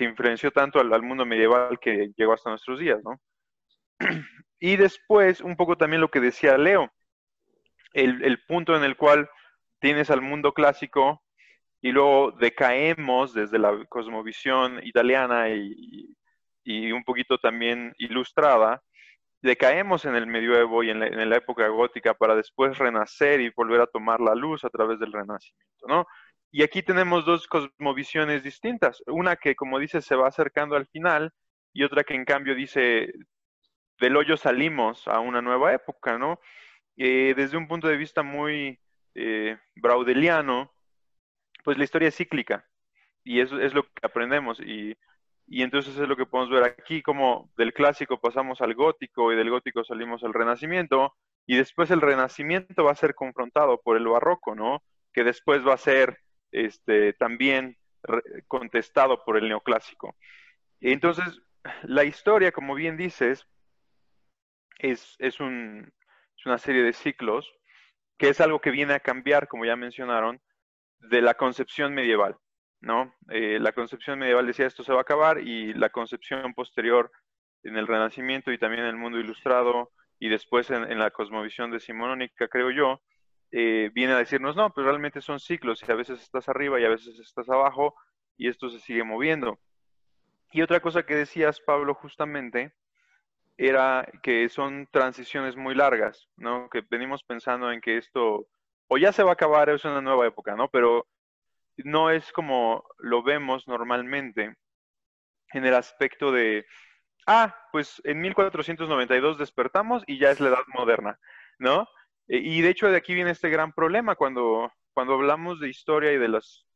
influenció tanto al, mundo medieval que llegó hasta nuestros días, ¿no? Y después, un poco también lo que decía Leo, el, el punto en el cual tienes al mundo clásico y luego decaemos desde la cosmovisión italiana y, un poquito también ilustrada, decaemos en el medioevo y en la, época gótica para después renacer y volver a tomar la luz a través del renacimiento, ¿no? Y aquí tenemos dos cosmovisiones distintas, una que, como dice, se va acercando al final y otra que en cambio dice, del hoyo salimos a una nueva época, ¿no? Eh, desde un punto de vista muy eh, braudeliano, pues la historia es cíclica y eso es lo que aprendemos y, y entonces es lo que podemos ver aquí, como del clásico pasamos al gótico y del gótico salimos al renacimiento y después el renacimiento va a ser confrontado por el barroco, ¿no? Que después va a ser este, también contestado por el neoclásico. Entonces, la historia, como bien dices, es, es, un, es una serie de ciclos que es algo que viene a cambiar, como ya mencionaron, de la concepción medieval, ¿no? Eh, la concepción medieval decía esto se va a acabar y la concepción posterior en el Renacimiento y también en el mundo ilustrado y después en, la cosmovisión decimonónica, creo yo, eh, viene a decirnos, no, pues realmente son ciclos y a veces estás arriba y a veces estás abajo y esto se sigue moviendo. Y otra cosa que decías, Pablo, justamente, era que son transiciones muy largas, ¿no? Que venimos pensando en que esto o ya se va a acabar, es una nueva época, ¿no? Pero no es como lo vemos normalmente en el aspecto de, ah, pues en 1492 despertamos y ya es la edad moderna, ¿no? E, y de hecho de aquí viene este gran problema cuando, cuando hablamos de historia y de las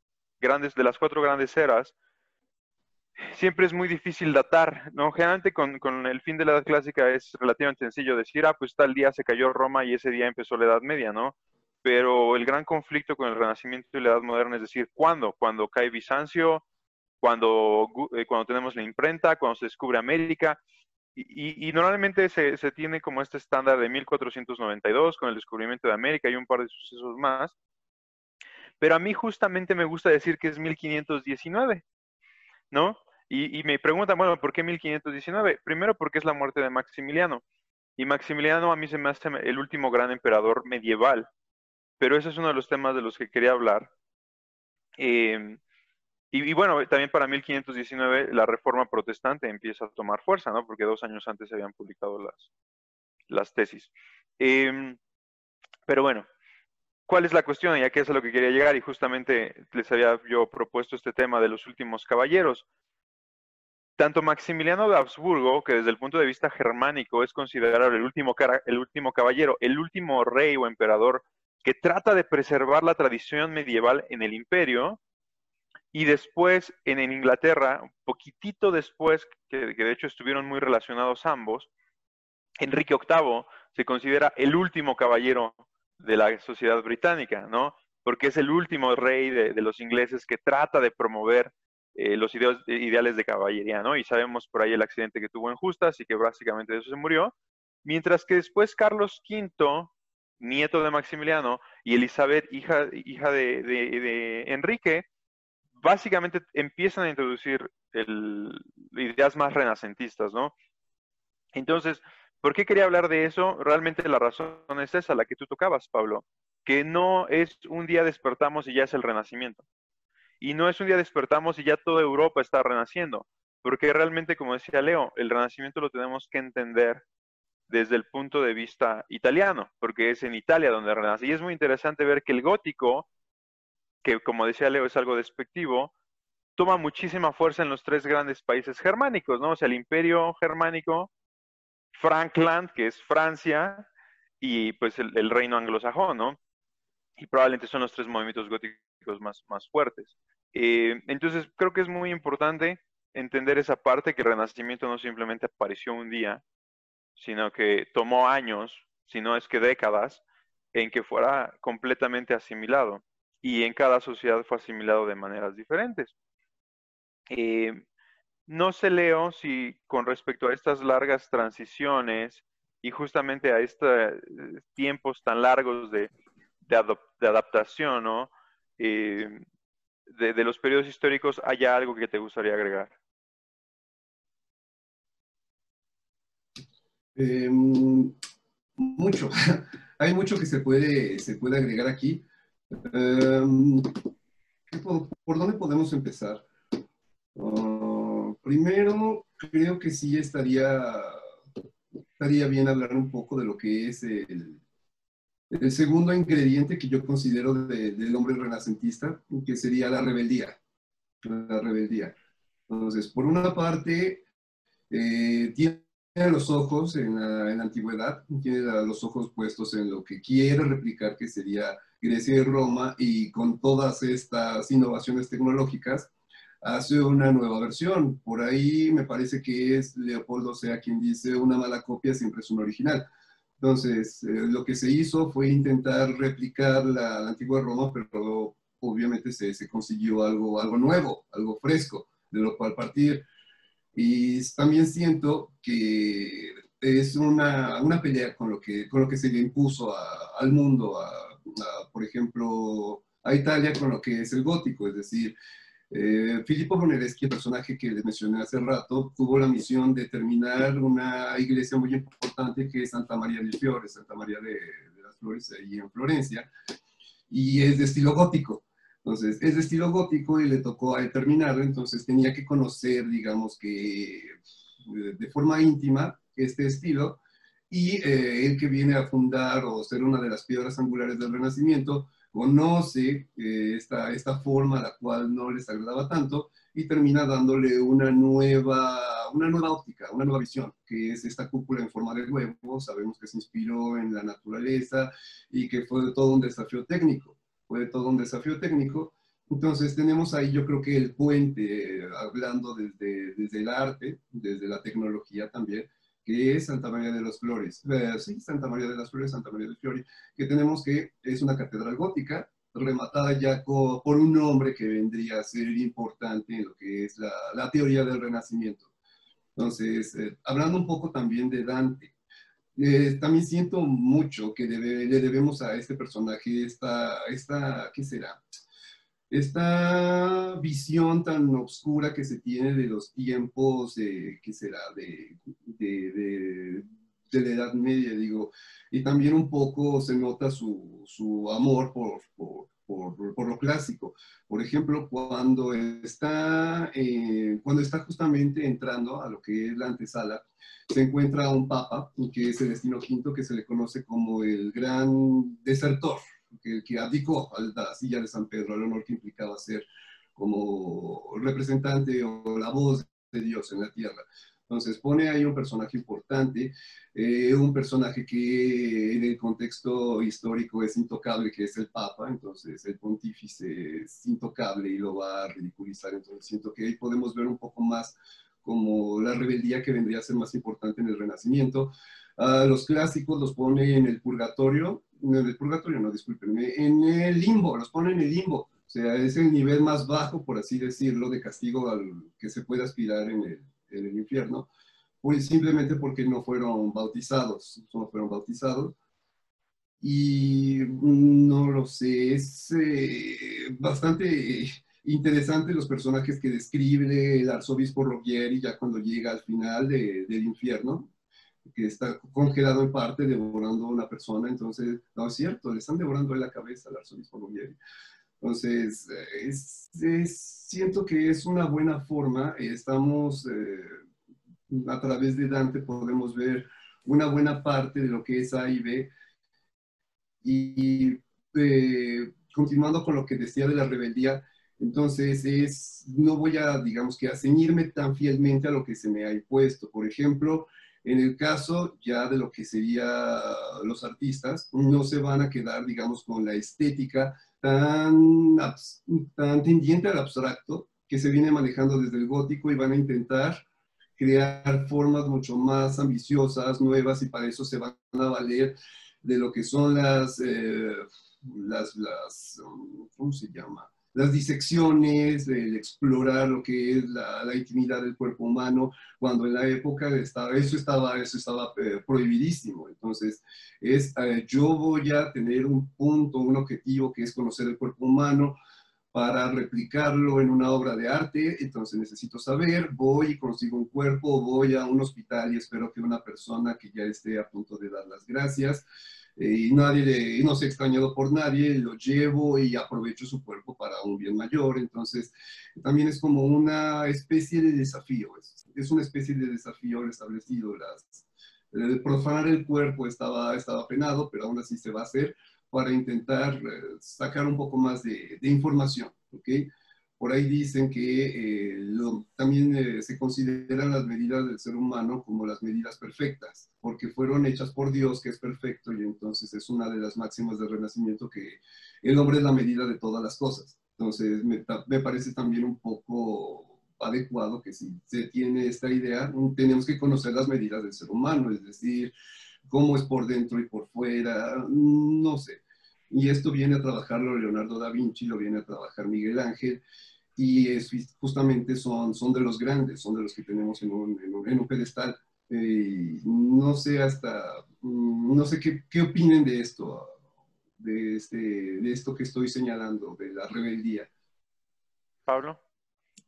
grandes, de las cuatro grandes eras, siempre es muy difícil datar, ¿no? Generalmente con, con, el fin de la Edad Clásica es relativamente sencillo decir, ah, pues tal día se cayó Roma y ese día empezó la Edad Media, ¿no? Pero el gran conflicto con el Renacimiento y la Edad Moderna es decir, ¿cuándo? Cuando cae Bizancio, cuando, eh, cuando tenemos la imprenta, cuando se descubre América, y, y, normalmente se, se, tiene como este estándar de 1492 con el descubrimiento de América y un par de sucesos más. Pero a mí justamente me gusta decir que es 1519, ¿no? Y, y me preguntan, bueno, ¿por qué 1519? Primero porque es la muerte de Maximiliano. Y Maximiliano a mí se me hace el último gran emperador medieval. Pero ese es uno de los temas de los que quería hablar. Eh, y, bueno, también para 1519 la reforma protestante empieza a tomar fuerza, ¿no? Porque dos años antes se habían publicado las, las tesis. Em, pero bueno, ¿cuál es la cuestión? Ya que es a lo que quería llegar y justamente les había yo propuesto este tema de los últimos caballeros. Tanto Maximiliano de Habsburgo, que desde el punto de vista germánico es considerado el último, el último caballero, el último rey o emperador que trata de preservar la tradición medieval en el imperio, y después en, Inglaterra, un poquitito después, que, de hecho estuvieron muy relacionados ambos, Enrique VIII se considera el último caballero de la sociedad británica, ¿no? Porque es el último rey de, los ingleses que trata de promover eh, los ideales de caballería, ¿no? Y sabemos por ahí el accidente que tuvo en Justas y que básicamente de eso se murió. Mientras que después Carlos V, nieto de Maximiliano, y Elizabeth, hija, hija de Enrique, básicamente empiezan a introducir ideas más renacentistas, ¿no? Entonces, ¿por qué quería hablar de eso? Realmente la razón es esa, la que tú tocabas, Pablo, que no es un día despertamos y ya es el renacimiento. Y no es un día despertamos y ya toda Europa está renaciendo, porque realmente, como decía Leo, el renacimiento lo tenemos que entender desde el punto de vista italiano, porque es en Italia donde renace. Y es muy interesante ver que el gótico que como decía Leo es algo despectivo, toma muchísima fuerza en los tres grandes países germánicos, ¿no? O sea, el imperio germánico, Frankland, que es Francia, y pues el, reino anglosajón, ¿no? Y probablemente son los tres movimientos góticos más, más fuertes. Eh, entonces, creo que es muy importante entender esa parte, que el Renacimiento no simplemente apareció un día, sino que tomó años, si no es que décadas, en que fuera completamente asimilado y en cada sociedad fue asimilado de maneras diferentes. Eh, no sé, Leo, si con respecto a estas largas transiciones y justamente a estos tiempos tan largos de, adaptación, ¿no? Eh, de, los periodos históricos, ¿haya algo que te gustaría agregar? Mucho. Hay mucho que se puede, se puede agregar aquí. Em, ¿por, dónde podemos empezar? Ah, primero, creo que sí estaría, estaría bien hablar un poco de lo que es el, el segundo ingrediente que yo considero del hombre renacentista, que sería la rebeldía. La rebeldía. Entonces, por una parte, Eh, tiene los ojos en la, antigüedad, tiene los ojos puestos en lo que quiere replicar, que sería Grecia y Roma, y con todas estas innovaciones tecnológicas, hace una nueva versión. Por ahí me parece que es Leopoldo Sea quien dice una mala copia siempre es un original. Entonces, eh, lo que se hizo fue intentar replicar la, antigua Roma, pero obviamente se, se, consiguió algo, algo nuevo, algo fresco, de lo cual partir. Y también siento que es una, una pelea con lo, que, con lo que se le impuso al mundo, por ejemplo, a Italia con lo que es el gótico, es decir, eh, Filippo Brunelleschi, el personaje que les mencioné hace rato, tuvo la misión de terminar una iglesia muy importante que es Santa María del Fiore, Santa María de, las Flores, ahí en Florencia, y es de estilo gótico. Entonces, es de estilo gótico y le tocó a él terminarlo, entonces tenía que conocer, digamos que eh, de forma íntima, este estilo, y eh, él que viene a fundar o ser una de las piedras angulares del Renacimiento, conoce eh, esta, esta forma la cual no les agradaba tanto y termina dándole una nueva, una nueva óptica, una nueva visión, que es esta cúpula en forma de huevo. Sabemos que se inspiró en la naturaleza y que fue todo un desafío técnico. Fue todo un desafío técnico. Entonces tenemos ahí yo creo que el puente, hablando desde, desde el arte, desde la tecnología también, que es Santa María de las Flores. Eh, sí, Santa María de las Flores, Santa María de Fiori, que tenemos que es una catedral gótica rematada ya por un nombre que vendría a ser importante en lo que es la, la teoría del Renacimiento. Entonces, eh, hablando un poco también de Dante, eh, también siento mucho que le debemos a este personaje esta, esta, ¿qué será? esta visión tan oscura que se tiene de los tiempos, de, ¿qué será? De, de, de, la Edad Media, digo, y también un poco se nota su, su amor por, por, por, por, lo clásico. Por ejemplo, cuando está, eh, cuando está justamente entrando a lo que es la antesala, se encuentra un papa, que es Celestino V, que se le conoce como el gran desertor, que, que abdicó a la silla de San Pedro, al honor que implicaba ser como representante o la voz de Dios en la tierra. Entonces pone ahí un personaje importante, eh, un personaje que en el contexto histórico es intocable, que es el Papa, entonces el pontífice es intocable y lo va a ridiculizar, entonces siento que ahí podemos ver un poco más como la rebeldía que vendría a ser más importante en el Renacimiento. Uh, los clásicos los pone en el purgatorio, en el purgatorio, no, discúlpenme, en el limbo, los pone en el limbo. O sea, es el nivel más bajo, por así decirlo, de castigo al que se puede aspirar en el, en el infierno, pues simplemente porque no fueron bautizados, no fueron bautizados. Y no lo sé, es eh, bastante interesante los personajes que describe el arzobispo Roggieri ya cuando llega al final de, del infierno que está congelado en parte devorando a una persona, entonces, no es cierto, le están devorando en la cabeza al arzobispo Gobieri. Entonces, es, siento que es una buena forma, estamos, eh, a través de Dante podemos ver una buena parte de lo que es A y B, y eh, continuando con lo que decía de la rebeldía, entonces es, no voy a, digamos que a tan fielmente a lo que se me ha impuesto. Por ejemplo, en el caso ya de lo que serían los artistas, no se van a quedar, digamos, con la estética tan, tan tendiente al abstracto que se viene manejando desde el gótico y van a intentar crear formas mucho más ambiciosas, nuevas, y para eso se van a valer de lo que son las, eh, las, las ¿cómo se llama? Las disecciones, el explorar lo que es la, intimidad del cuerpo humano, cuando en la época estaba, eso estaba, eso estaba eh, prohibidísimo. Entonces, es, eh, yo voy a tener un punto, un objetivo que es conocer el cuerpo humano para replicarlo en una obra de arte, entonces necesito saber, voy y consigo un cuerpo, voy a un hospital y espero que una persona que ya esté a punto de dar las gracias, y nadie y no se ha extrañado por nadie, lo llevo y aprovecho su cuerpo para un bien mayor. Entonces, también es como una especie de desafío, es, una especie de desafío establecido. Las, el profanar el cuerpo estaba, estaba penado, pero aún así se va a hacer para intentar eh, sacar un poco más de, de información, ¿ok? Por ahí dicen que eh, también eh, se consideran las medidas del ser humano como las medidas perfectas, porque fueron hechas por Dios, que es perfecto, y entonces es una de las máximas del Renacimiento que el hombre es la medida de todas las cosas. Entonces me, me parece también un poco adecuado que si se tiene esta idea, tenemos que conocer las medidas del ser humano, es decir, cómo es por dentro y por fuera, no sé. Y esto viene a trabajarlo Leonardo da Vinci, lo viene a trabajar Miguel Ángel, y es, justamente son, son de los grandes, son de los que tenemos en un, en un, pedestal. Eh, no sé hasta, mm, no sé qué, qué opinen de esto, de, este, de esto que estoy señalando, de la rebeldía. Pablo.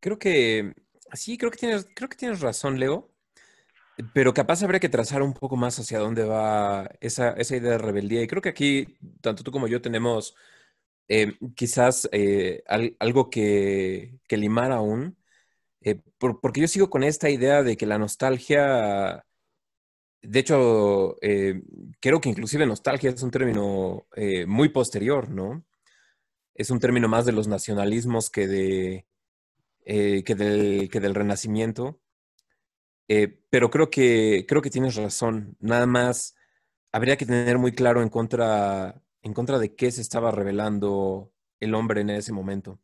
Creo que, sí, creo que tienes, creo que tienes razón, Leo. Pero capaz habría que trazar un poco más hacia dónde va esa, esa idea de rebeldía. Y creo que aquí, tanto tú como yo tenemos eh, quizás eh, algo que, limar aún, eh, porque yo sigo con esta idea de que la nostalgia, de hecho, creo que inclusive nostalgia es un término muy posterior, ¿no? Es un término más de los nacionalismos que, de, que, del, que del renacimiento. pero creo que, creo que tienes razón. Nada más habría que tener muy claro en contra en contra de qué se estaba revelando el hombre en ese momento.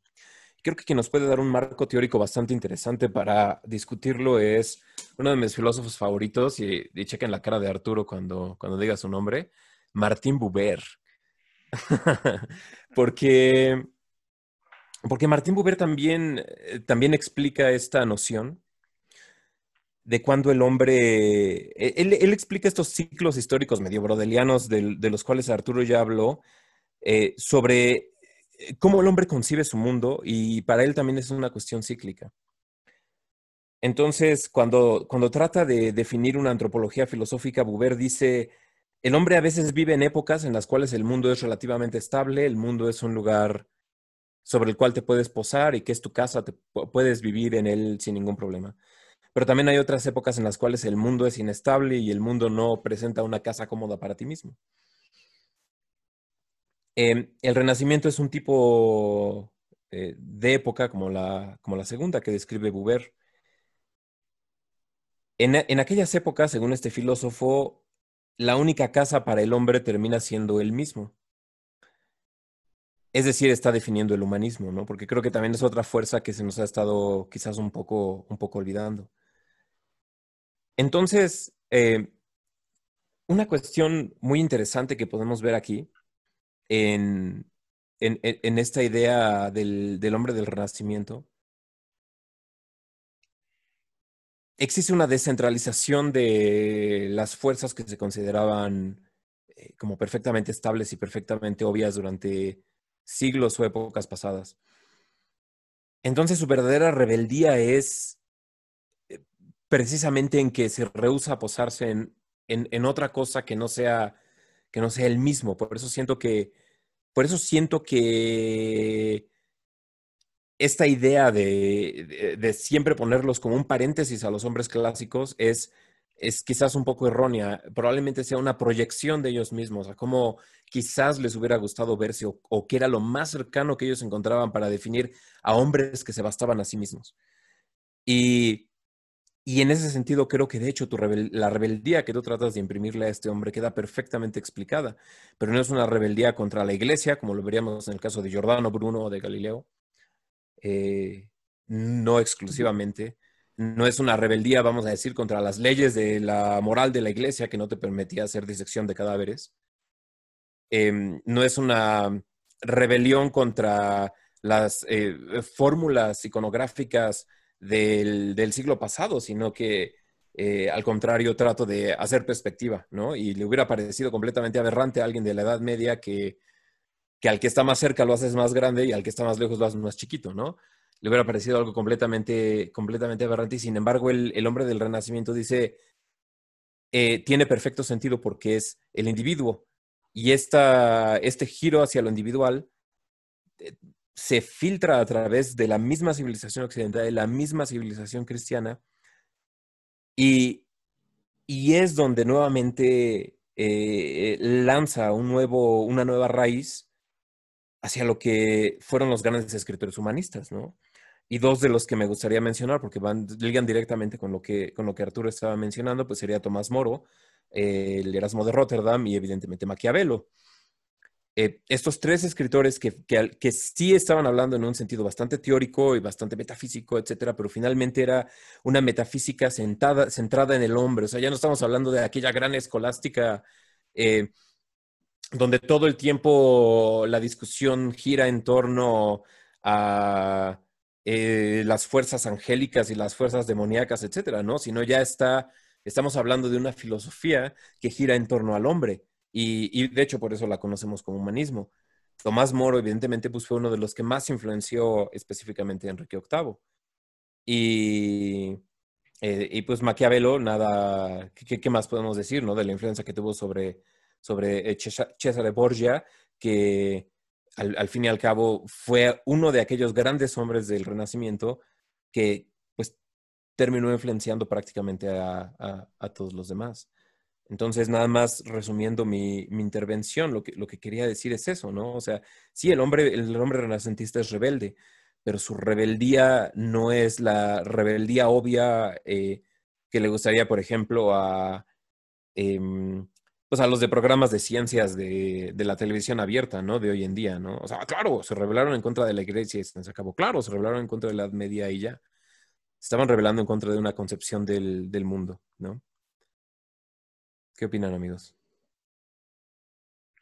Creo que quien nos puede dar un marco teórico bastante interesante para discutirlo es uno de mis filósofos favoritos, y, y chequen la cara de Arturo cuando, cuando diga su nombre, Martín Buber. porque, porque Martín Buber también, eh, también explica esta noción de cuando el hombre, e, él, explica estos ciclos históricos medio brodelianos de, los cuales Arturo ya habló, eh, sobre eh, cómo el hombre concibe su mundo y para él también es una cuestión cíclica. Entonces, cuando, cuando trata de definir una antropología filosófica, Buber dice, el hombre a veces vive en épocas en las cuales el mundo es relativamente estable, el mundo es un lugar sobre el cual te puedes posar y que es tu casa, te, puedes vivir en él sin ningún problema. Pero también hay otras épocas en las cuales el mundo es inestable y el mundo no presenta una casa cómoda para ti mismo. Em, el Renacimiento es un tipo eh, de época como la, como la segunda que describe Buber. En, en aquellas épocas, según este filósofo, la única casa para el hombre termina siendo él mismo. Es decir, está definiendo el humanismo, ¿no? Porque creo que también es otra fuerza que se nos ha estado quizás un poco, un poco olvidando. Entonces, eh, una cuestión muy interesante que podemos ver aquí en, esta idea del, hombre del renacimiento, existe una descentralización de las fuerzas que se consideraban eh, como perfectamente estables y perfectamente obvias durante siglos o épocas pasadas. Entonces su verdadera rebeldía es precisamente en que se rehúsa a posarse en, en, otra cosa que no sea que no sea el mismo. Por eso siento que, por eso siento que esta idea de, de, siempre ponerlos como un paréntesis a los hombres clásicos es, es quizás un poco errónea. Probablemente sea una proyección de ellos mismos, a cómo quizás les hubiera gustado verse o, o que era lo más cercano que ellos encontraban para definir a hombres que se bastaban a sí mismos. Y y en ese sentido creo que de hecho tu la rebeldía que tú tratas de imprimirle a este hombre queda perfectamente explicada, pero no es una rebeldía contra la iglesia, como lo veríamos en el caso de Giordano Bruno o de Galileo, eh, no exclusivamente. No es una rebeldía, vamos a decir, contra las leyes de la moral de la iglesia que no te permitía hacer disección de cadáveres. Em, no es una rebelión contra las eh, fórmulas iconográficas del, siglo pasado, sino que eh, al contrario trato de hacer perspectiva, ¿no? Y le hubiera parecido completamente aberrante a alguien de la Edad Media que, que al que está más cerca lo haces más grande y al que está más lejos lo haces más chiquito, ¿no? Le hubiera parecido algo completamente, completamente aberrante y sin embargo el, hombre del Renacimiento dice, eh, tiene perfecto sentido porque es el individuo y esta, este giro hacia lo individual eh, se filtra a través de la misma civilización occidental, de la misma civilización cristiana, y, es donde nuevamente eh, lanza un nuevo, una nueva raíz hacia lo que fueron los grandes escritores humanistas, ¿no? Y dos de los que me gustaría mencionar, porque van, ligan directamente con lo que, con lo que Arturo estaba mencionando, pues sería Tomás Moro, el Erasmo de Rotterdam y evidentemente Maquiavelo. Eh, estos tres escritores que, que, sí estaban hablando en un sentido bastante teórico y bastante metafísico, etcétera, pero finalmente era una metafísica sentada, centrada en el hombre. O sea, ya no estamos hablando de aquella gran escolástica eh, donde todo el tiempo la discusión gira en torno a eh, las fuerzas angélicas y las fuerzas demoníacas, etcétera, ¿no? Sino ya está, estamos hablando de una filosofía que gira en torno al hombre y, de hecho por eso la conocemos como humanismo. Tomás Moro, evidentemente, pues fue uno de los que más influenció específicamente a Enrique VIII. Y, eh, y pues Maquiavelo, nada, ¿qué, más podemos decir, no? De la influencia que tuvo sobre, sobre eh, Cesare Borgia, que al, fin y al cabo fue uno de aquellos grandes hombres del Renacimiento que pues terminó influenciando prácticamente a, a todos los demás. Entonces, nada más resumiendo mi, intervención, lo que, lo que quería decir es eso, ¿no? O sea, sí, el hombre, el hombre renacentista es rebelde, pero su rebeldía no es la rebeldía obvia eh, que le gustaría, por ejemplo, a, em, pues a los de programas de ciencias de, la televisión abierta, ¿no? De hoy en día, ¿no? O sea, claro, se rebelaron en contra de la iglesia y se acabó. Claro, se rebelaron en contra de la Edad Media y ya. Estaban rebelando en contra de una concepción del, del mundo, ¿no? ¿Qué opinan, amigos?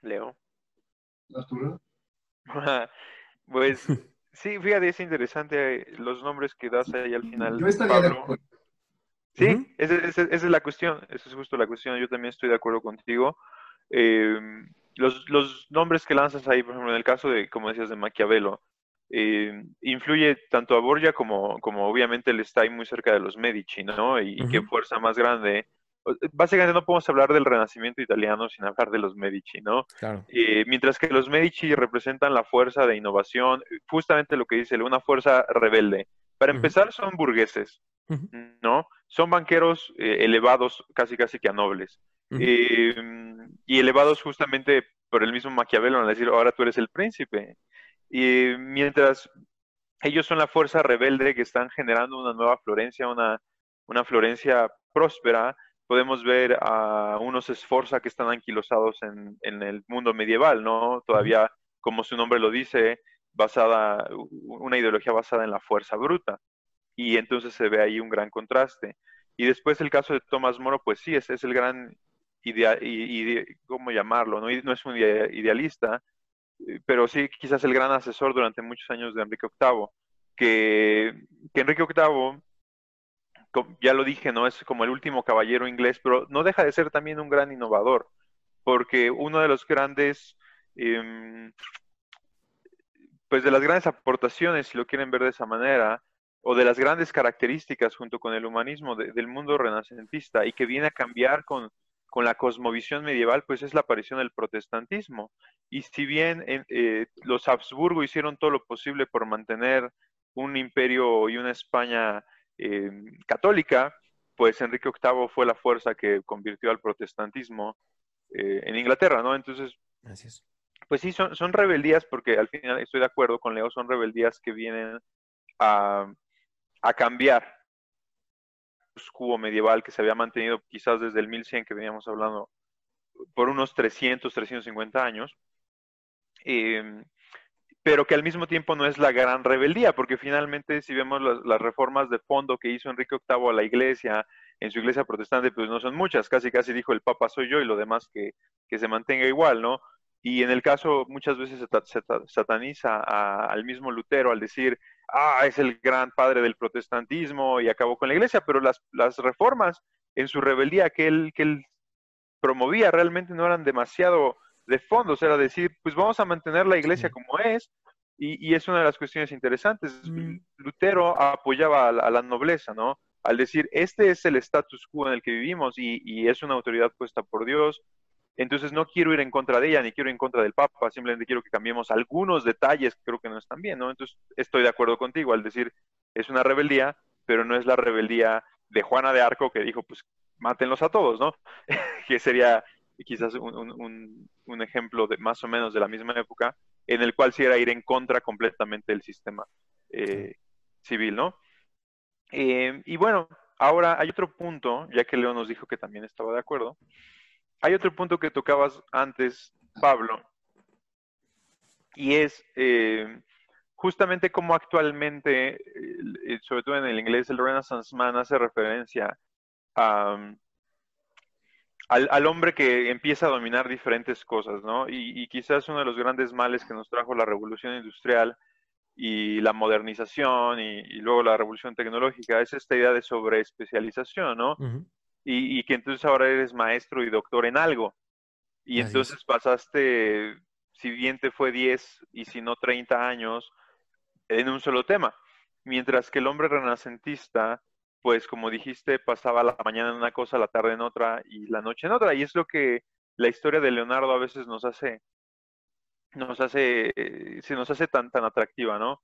Leo. Arturo. pues sí, fíjate, es interesante los nombres que das ahí al final. Yo estaría de acuerdo. Sí, esa, es la cuestión, esa es justo la cuestión. Yo también estoy de acuerdo contigo. Em, los, los, nombres que lanzas ahí, por ejemplo, en el caso de, como decías, de Maquiavelo, eh, influye tanto a Borgia como, como obviamente él está ahí muy cerca de los Medici, ¿no? Y, qué fuerza más grande básicamente no podemos hablar del Renacimiento italiano sin hablar de los Medici, ¿no? Eh, mientras que los Medici representan la fuerza de innovación, justamente lo que dice, una fuerza rebelde. Para empezar, son burgueses, ¿no? Son banqueros eh, elevados, casi casi que a nobles. Eh, y elevados justamente por el mismo Maquiavelo, al decir, ahora tú eres el príncipe. Y mientras ellos son la fuerza rebelde que están generando una nueva Florencia, una, una Florencia próspera, podemos ver a unos esforza que están anquilosados en, en, el mundo medieval, ¿no? Todavía, como su nombre lo dice, basada, una ideología basada en la fuerza bruta. Y entonces se ve ahí un gran contraste. Y después el caso de Tomás Moro, pues sí, es, es el gran ideal, ¿cómo llamarlo? No, no es un idealista, pero sí quizás el gran asesor durante muchos años de Enrique VIII, que, que Enrique VIII ya lo dije, no es como el último caballero inglés, pero no deja de ser también un gran innovador, porque uno de los grandes, em, pues de las grandes aportaciones, si lo quieren ver de esa manera, o de las grandes características junto con el humanismo del mundo renacentista y que viene a cambiar con, con, la cosmovisión medieval, pues es la aparición del protestantismo. Y si bien eh, los Habsburgo hicieron todo lo posible por mantener un imperio y una España eh, católica, pues Enrique VIII fue la fuerza que convirtió al protestantismo eh, en Inglaterra, ¿no? Entonces, pues sí, son, son rebeldías, porque al final estoy de acuerdo con Leo, son rebeldías que vienen a, a cambiar el cubo medieval que se había mantenido quizás desde el 1100 que veníamos hablando por unos 300, 350 años. Eh, pero que al mismo tiempo no es la gran rebeldía, porque finalmente si vemos las, reformas de fondo que hizo Enrique VIII a la iglesia, en su iglesia protestante, pues no son muchas, casi casi dijo el Papa soy yo y lo demás que, que se mantenga igual, ¿no? Y en el caso muchas veces se, sataniza al mismo Lutero al decir, ah, es el gran padre del protestantismo y acabó con la iglesia, pero las, las reformas en su rebeldía que él, que él promovía realmente no eran demasiado de fondos, era decir, pues vamos a mantener la iglesia como es, y, es una de las cuestiones interesantes. Mm. Lutero apoyaba a la, nobleza, ¿no? Al decir, este es el status quo en el que vivimos y, es una autoridad puesta por Dios, entonces no quiero ir en contra de ella, ni quiero ir en contra del Papa, simplemente quiero que cambiemos algunos detalles que creo que no están bien, ¿no? Entonces estoy de acuerdo contigo al decir, es una rebeldía, pero no es la rebeldía de Juana de Arco que dijo, pues mátenlos a todos, ¿no? que sería quizás un, un, ejemplo de más o menos de la misma época, en el cual sí era ir en contra completamente del sistema eh, civil, ¿no? Eh, y bueno, ahora hay otro punto, ya que Leo nos dijo que también estaba de acuerdo, hay otro punto que tocabas antes, Pablo, y es eh, justamente como actualmente, sobre todo en el inglés, el Renaissance Man hace referencia a, al, hombre que empieza a dominar diferentes cosas, ¿no? Y, quizás uno de los grandes males que nos trajo la revolución industrial y la modernización y, luego la revolución tecnológica es esta idea de sobreespecialización, ¿no? y, que entonces ahora eres maestro y doctor en algo. Y entonces pasaste, si bien te fue 10 y si no 30 años, en un solo tema. Mientras que el hombre renacentista pues como dijiste, pasaba la mañana en una cosa, la tarde en otra y la noche en otra. Y es lo que la historia de Leonardo a veces nos hace, nos hace, eh, se nos hace tan, tan atractiva, ¿no?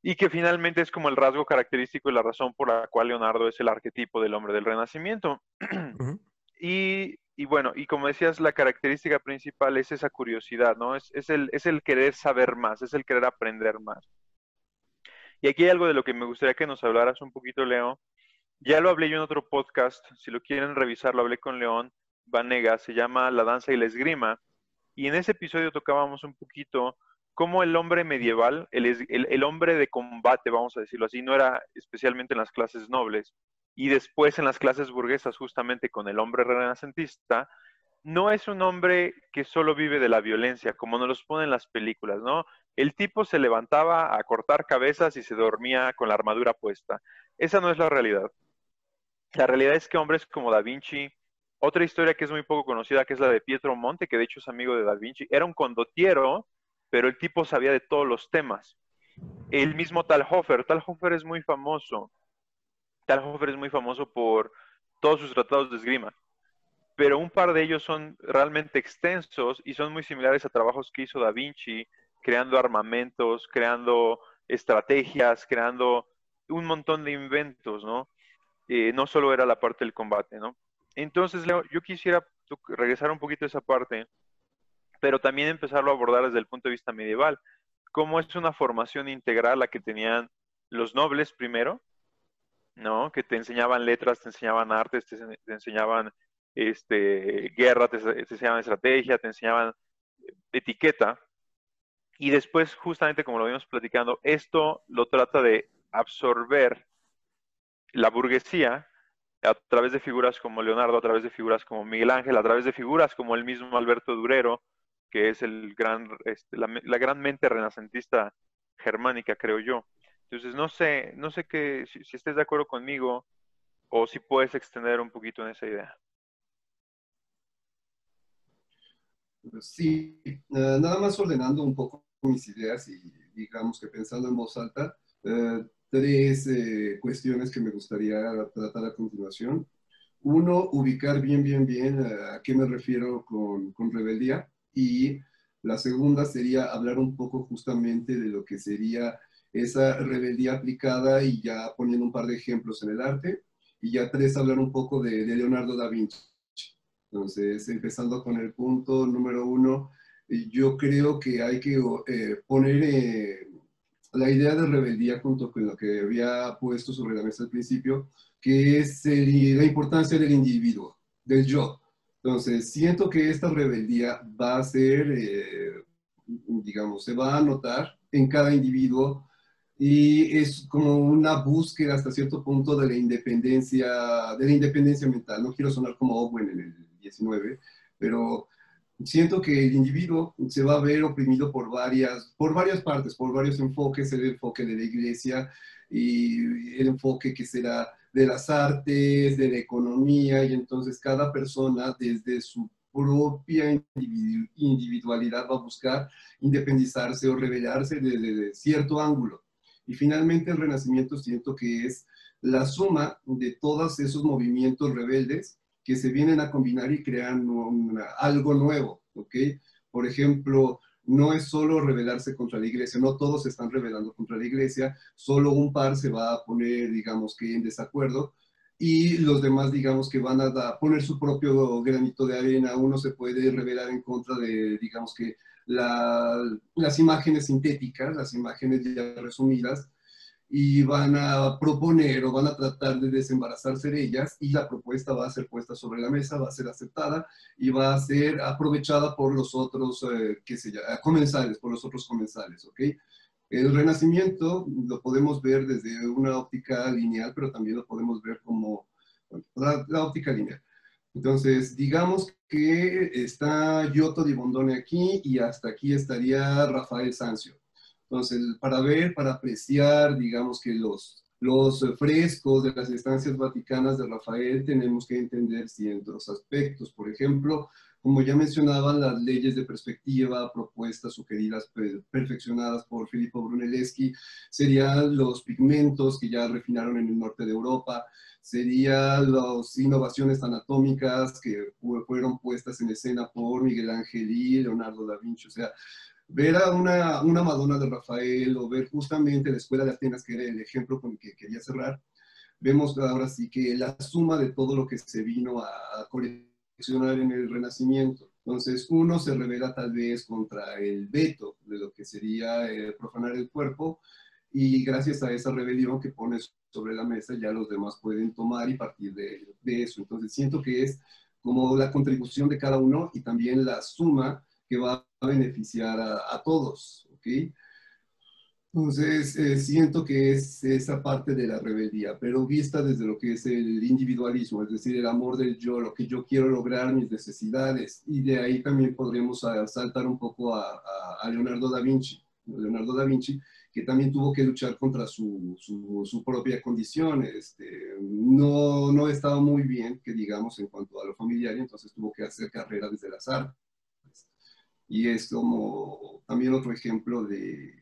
Y que finalmente es como el rasgo característico y la razón por la cual Leonardo es el arquetipo del hombre del Renacimiento. y, y, bueno, y como decías, la característica principal es esa curiosidad, ¿no? Es, es, el, es el querer saber más, es el querer aprender más. Y aquí hay algo de lo que me gustaría que nos hablaras un poquito, Leo. Ya lo hablé yo en otro podcast, si lo quieren revisar, lo hablé con León Vanega, se llama La danza y la esgrima. Y en ese episodio tocábamos un poquito cómo el hombre medieval, el, hombre de combate, vamos a decirlo así, no era especialmente en las clases nobles, y después en las clases burguesas, justamente con el hombre renacentista, no es un hombre que solo vive de la violencia, como nos los ponen las películas, ¿no? El tipo se levantaba a cortar cabezas y se dormía con la armadura puesta. Esa no es la realidad. La realidad es que hombres como Da Vinci, otra historia que es muy poco conocida, que es la de Pietro Monte, que de hecho es amigo de Da Vinci, era un condottiero, pero el tipo sabía de todos los temas. El mismo Talhofer, Talhofer es muy famoso. Talhofer es muy famoso por todos sus tratados de esgrima pero un par de ellos son realmente extensos y son muy similares a trabajos que hizo Da Vinci, creando armamentos, creando estrategias, creando un montón de inventos, ¿no? Eh, no solo era la parte del combate, ¿no? Entonces, yo quisiera regresar un poquito a esa parte, pero también empezarlo a abordar desde el punto de vista medieval. ¿Cómo es una formación integral la que tenían los nobles primero, ¿no? Que te enseñaban letras, te enseñaban artes, te enseñaban este, guerra, te, enseñaban estrategia, te enseñaban etiqueta. Y después, justamente como lo vimos platicando, esto lo trata de absorber la burguesía a través de figuras como Leonardo, a través de figuras como Miguel Ángel, a través de figuras como el mismo Alberto Durero, que es el gran, este, la, gran mente renacentista germánica, creo yo. Entonces, no sé, no sé que, si, si estés de acuerdo conmigo o si puedes extender un poquito en esa idea. Sí, eh, nada más ordenando un poco mis ideas y digamos que pensando en voz alta, eh, tres eh, cuestiones que me gustaría tratar a continuación. Uno, ubicar bien, bien, bien a qué me refiero con, con rebeldía. Y la segunda sería hablar un poco justamente de lo que sería esa rebeldía aplicada y ya poniendo un par de ejemplos en el arte. Y ya tres, hablar un poco de, de Leonardo da Vinci entonces, empezando con el punto número uno, yo creo que hay que eh, poner eh, la idea de rebeldía junto con lo que había puesto sobre la mesa al principio, que es la importancia del individuo, del yo. Entonces, siento que esta rebeldía va a ser, eh, digamos, se va a notar en cada individuo y es como una búsqueda hasta cierto punto de la independencia, de la independencia mental. No quiero sonar como Owen en el pero siento que el individuo se va a ver oprimido por varias, por varias partes, por varios enfoques, el enfoque de la iglesia y el enfoque que será de las artes, de la economía, y entonces cada persona desde su propia individualidad va a buscar independizarse o rebelarse desde cierto ángulo. Y finalmente el renacimiento siento que es la suma de todos esos movimientos rebeldes que se vienen a combinar y crean algo nuevo, ¿ok? Por ejemplo, no es solo rebelarse contra la iglesia, no todos se están rebelando contra la iglesia, solo un par se va a poner, digamos que en desacuerdo, y los demás, digamos que van a poner su propio granito de arena, uno se puede rebelar en contra de, digamos que, las imágenes sintéticas, las imágenes ya resumidas, y van a proponer o van a tratar de desembarazarse de ellas y la propuesta va a ser puesta sobre la mesa, va a ser aceptada y va a ser aprovechada por los otros, eh, qué sé comensales, por los otros comensales, ¿ok? El renacimiento lo podemos ver desde una óptica lineal, pero también lo podemos ver como la, la óptica lineal. Entonces, digamos que está Giotto di Bondone aquí y hasta aquí estaría Rafael Sanzio. Entonces, para ver, para apreciar, digamos que los, los frescos de las estancias vaticanas de Rafael tenemos que entender ciertos aspectos. Por ejemplo, como ya mencionaban, las leyes de perspectiva propuestas, sugeridas, perfeccionadas por Filippo Brunelleschi, serían los pigmentos que ya refinaron en el norte de Europa, serían las innovaciones anatómicas que fueron puestas en escena por Miguel Ángel y Leonardo da Vinci. O sea, ver a una, una Madonna de Rafael o ver justamente la Escuela de Atenas, que era el ejemplo con el que quería cerrar, vemos ahora sí que la suma de todo lo que se vino a coleccionar en el Renacimiento. Entonces, uno se revela tal vez contra el veto de lo que sería eh, profanar el cuerpo, y gracias a esa rebelión que pone sobre la mesa ya los demás pueden tomar y partir de, de eso. Entonces siento que es como la contribución de cada uno y también la suma que va a beneficiar a, todos, ¿ok? Entonces, eh, siento que es esa parte de la rebeldía, pero vista desde lo que es el individualismo, es decir, el amor del yo, lo que yo quiero lograr, mis necesidades, y de ahí también podríamos saltar un poco a, a Leonardo da Vinci. Leonardo da Vinci, que también tuvo que luchar contra su, su, propia condición. Este, no, no estaba muy bien, que digamos, en cuanto a lo familiar, y entonces tuvo que hacer carrera desde las artes. Y es como también otro ejemplo de,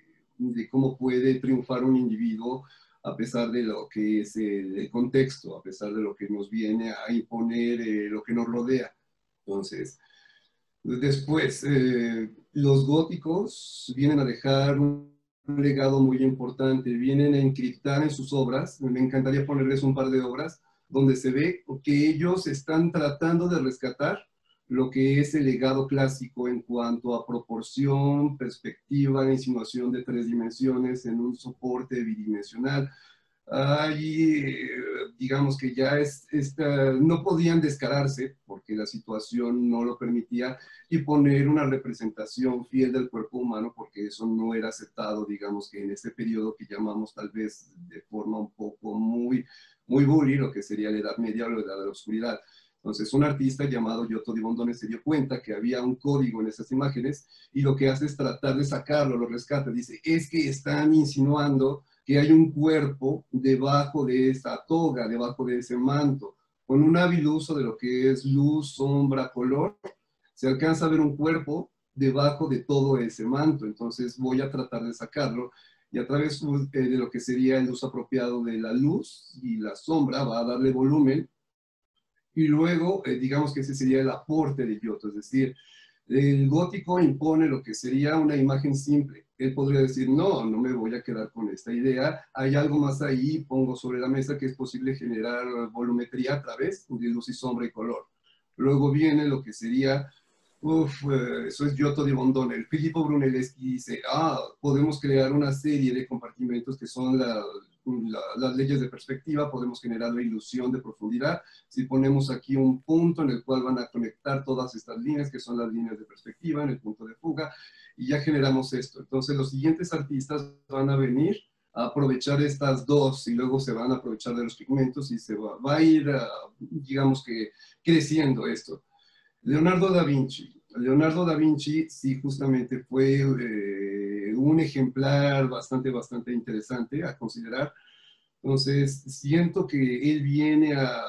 cómo puede triunfar un individuo a pesar de lo que es el, contexto, a pesar de lo que nos viene a imponer eh, lo que nos rodea. Entonces, después, eh, los góticos vienen a dejar un legado muy importante. Vienen a encriptar en sus obras, me encantaría ponerles un par de obras, donde se ve que ellos están tratando de rescatar lo que es el legado clásico en cuanto a proporción, perspectiva, insinuación de tres dimensiones en un soporte bidimensional, ahí digamos que ya es, no podían descararse porque la situación no lo permitía y poner una representación fiel del cuerpo humano porque eso no era aceptado, digamos que en ese periodo que llamamos tal vez de forma un poco muy, muy bully, lo que sería la Edad Media o la Edad de la Oscuridad. Entonces, un artista llamado Giotto di se dio cuenta que había un código en esas imágenes y lo que hace es tratar de sacarlo, lo rescata. Dice, es que están insinuando que hay un cuerpo debajo de esa toga, debajo de ese manto. Con un hábil uso de lo que es luz, sombra, color, se alcanza a ver un cuerpo debajo de todo ese manto. Entonces voy a tratar de sacarlo y a través eh, de lo que sería el uso apropiado de la luz y la sombra va a darle volumen. Y luego, eh, digamos que ese sería el aporte de Giotto, es decir, el gótico impone lo que sería una imagen simple. Él podría decir, no, no me voy a quedar con esta idea, hay algo más ahí, pongo sobre la mesa que es posible generar volumetría a través de luz y sombra y color. Luego viene lo que sería, uff, eh, eso es Giotto di Bondone. El Filippo Brunelleschi dice, ah, podemos crear una serie de compartimentos que son la, las leyes de perspectiva, podemos generar la ilusión de profundidad. Si ponemos aquí un punto en el cual van a conectar todas estas líneas, que son las líneas de perspectiva, en el punto de fuga, y ya generamos esto. Entonces los siguientes artistas van a venir a aprovechar estas dos y luego se van a aprovechar de los pigmentos y se va, a ir, ah, digamos que, creciendo esto. Leonardo da Vinci. Leonardo da Vinci sí justamente fue... Eh, un ejemplar bastante, bastante interesante a considerar. Entonces, siento que él viene a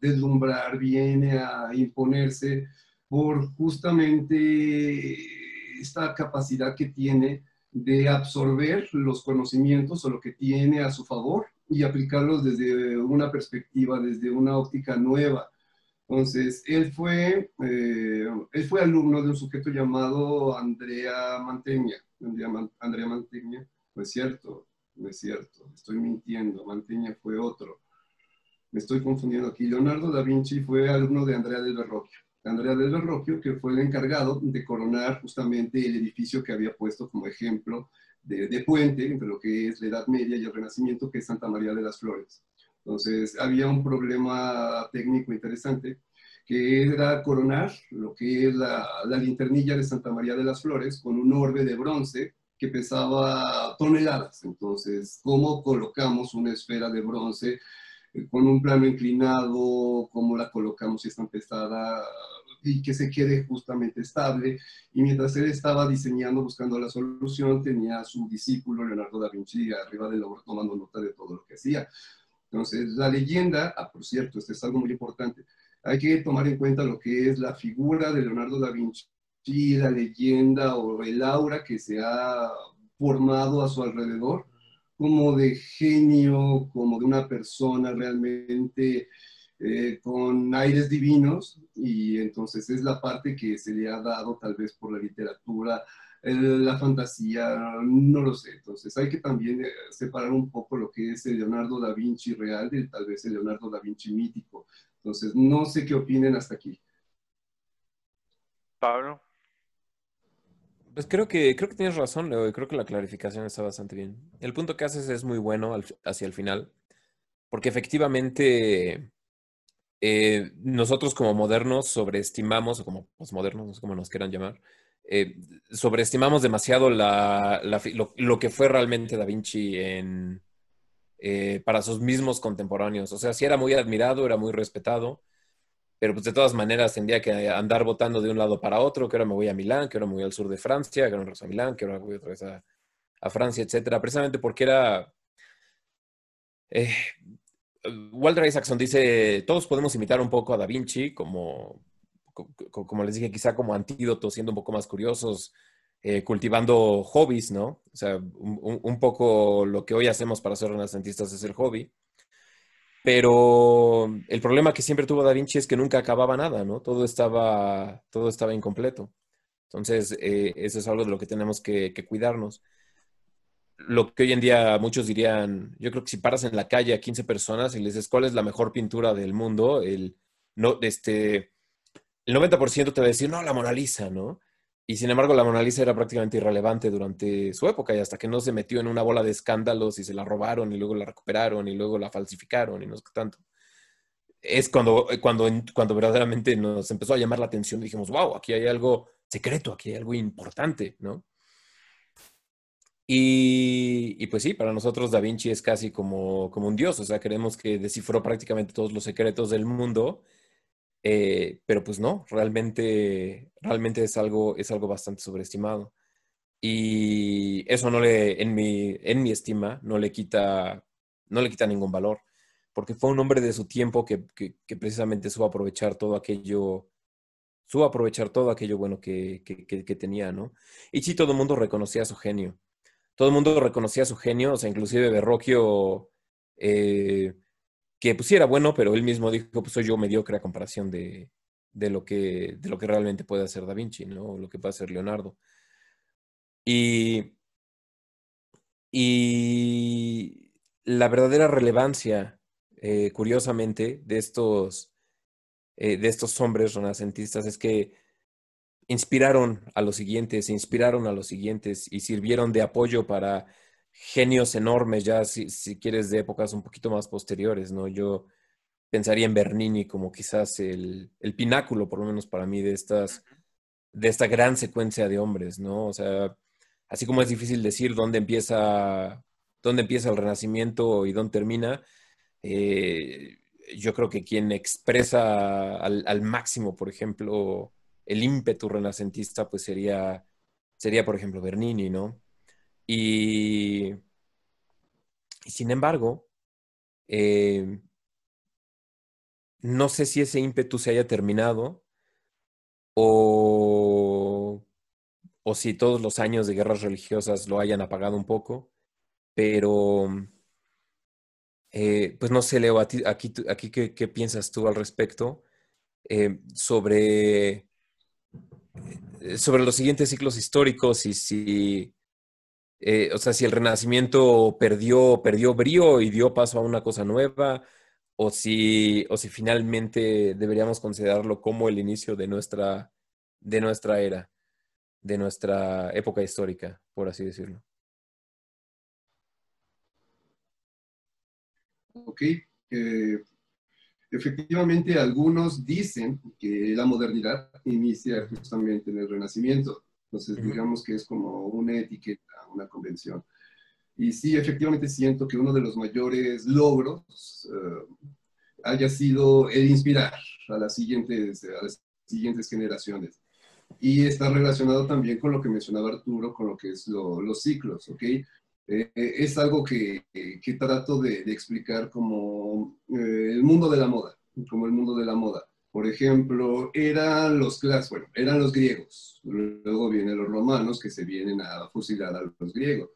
deslumbrar, viene a imponerse por justamente esta capacidad que tiene de absorber los conocimientos o lo que tiene a su favor y aplicarlos desde una perspectiva, desde una óptica nueva. Entonces, él fue, eh, él fue alumno de un sujeto llamado Andrea Mantegna. Andrea, Mantegna, no es cierto, no es cierto, estoy mintiendo, Mantegna fue otro. Me estoy confundiendo aquí. Leonardo da Vinci fue alumno de Andrea del Verrocchio. Andrea del Verrocchio, que fue el encargado de coronar justamente el edificio que había puesto como ejemplo de, de, puente entre lo que es la Edad Media y el Renacimiento, que es Santa María de las Flores. Entonces, había un problema técnico interesante, que era coronar lo que es la, la linternilla de Santa María de las Flores con un orbe de bronce que pesaba toneladas. Entonces, ¿cómo colocamos una esfera de bronce eh, con un plano inclinado? ¿Cómo la colocamos si es tan pesada? y que se quede justamente estable. Y mientras él estaba diseñando, buscando la solución, tenía a su discípulo Leonardo da Vinci arriba del obra tomando nota de todo lo que hacía. Entonces, la leyenda, ah, por cierto, esto es algo muy importante, hay que tomar en cuenta lo que es la figura de Leonardo da Vinci, la leyenda o el aura que se ha formado a su alrededor, como de genio, como de una persona realmente eh, con aires divinos, y entonces es la parte que se le ha dado tal vez por la literatura, la fantasía, no lo sé. Entonces hay que también eh, separar un poco lo que es el Leonardo da Vinci real de tal vez el Leonardo da Vinci mítico. Entonces, no sé qué opinen hasta aquí. Pablo. Pues creo que, creo que tienes razón, Leo, creo que la clarificación está bastante bien. El punto que haces es muy bueno hacia el final, porque efectivamente eh, nosotros como modernos sobreestimamos, o como posmodernos, no sé cómo nos quieran llamar, eh, sobreestimamos demasiado lo, que fue realmente Da Vinci eh, para sus mismos contemporáneos. O sea, sí era muy admirado, era muy respetado, pero pues de todas maneras tendría que andar votando de un lado para otro, que ahora me voy a Milán, que ahora me voy al sur de Francia, que ahora me voy a Milán, que ahora voy otra vez a, Francia, etcétera, precisamente porque era... Eh, Walter Isaacson dice, todos podemos imitar un poco a Da Vinci, como, como les dije, quizá como antídoto, siendo un poco más curiosos, eh, cultivando hobbies, ¿no? O sea, un, poco lo que hoy hacemos para ser renacentistas es el hobby. Pero el problema que siempre tuvo Da Vinci es que nunca acababa nada, ¿no? Todo estaba, todo estaba incompleto. Entonces, eh, eso es algo de lo que tenemos que, cuidarnos. Lo que hoy en día muchos dirían, yo creo que si paras en la calle a 15 personas y les dices cuál es la mejor pintura del mundo, el, no, este, el 90% te va a decir, no, la Mona Lisa, ¿no? Y sin embargo, la Mona Lisa era prácticamente irrelevante durante su época y hasta que no se metió en una bola de escándalos y se la robaron y luego la recuperaron y luego la falsificaron y no sé qué tanto. Es cuando, cuando, cuando verdaderamente nos empezó a llamar la atención dijimos, wow, aquí hay algo secreto, aquí hay algo importante, ¿no? Y, y, pues sí, para nosotros Da Vinci es casi como, como un dios, o sea, creemos que descifró prácticamente todos los secretos del mundo eh, pero pues no, realmente, realmente es algo, es algo bastante sobreestimado. Y eso no le, en mi, en mi estima, no le quita, no le quita ningún valor, porque fue un hombre de su tiempo que, que, precisamente supo aprovechar todo aquello, supo aprovechar todo aquello bueno que, que, tenía, ¿no? Y sí, todo el mundo reconocía su genio. Todo el mundo reconocía su genio, o sea, inclusive Berroquio eh, que pues sí era bueno, pero él mismo dijo, pues soy yo mediocre a comparación de, lo, que, de lo que realmente puede hacer Da Vinci, ¿no? Lo que puede hacer Leonardo. Y, y la verdadera relevancia, eh, curiosamente, de estos, eh, de estos hombres renacentistas es que inspiraron a los siguientes, inspiraron a los siguientes y sirvieron de apoyo para genios enormes, ya si, si, quieres de épocas un poquito más posteriores, ¿no? Yo pensaría en Bernini como quizás el, el pináculo, por lo menos para mí, de estas, de esta gran secuencia de hombres, ¿no? O sea, así como es difícil decir dónde empieza, dónde empieza el Renacimiento y dónde termina, eh, yo creo que quien expresa al, al, máximo, por ejemplo, el ímpetu renacentista, pues sería, sería, por ejemplo, Bernini, ¿no? Y, sin embargo, eh, no sé si ese ímpetu se haya terminado o, o si todos los años de guerras religiosas lo hayan apagado un poco, pero eh, pues no sé, Leo, aquí, aquí ¿qué, piensas tú al respecto eh, sobre, sobre los siguientes ciclos históricos y si eh, o sea, si el Renacimiento perdió, perdió brío y dio paso a una cosa nueva, o si, o si finalmente deberíamos considerarlo como el inicio de nuestra, de nuestra era, de nuestra época histórica, por así decirlo. Ok. Eh, efectivamente, algunos dicen que la modernidad inicia justamente en el Renacimiento. Entonces, digamos que es como una etiqueta, una convención. Y sí, efectivamente siento que uno de los mayores logros eh, haya sido el inspirar a las, siguientes, a las siguientes generaciones. Y está relacionado también con lo que mencionaba Arturo, con lo que es los ciclos, ¿ok? Eh, es algo que, que trato de, de, explicar como eh, el mundo de la moda, como el mundo de la moda. Por ejemplo, eran los clásicos, bueno, eran los griegos, luego vienen los romanos que se vienen a fusilar a los griegos,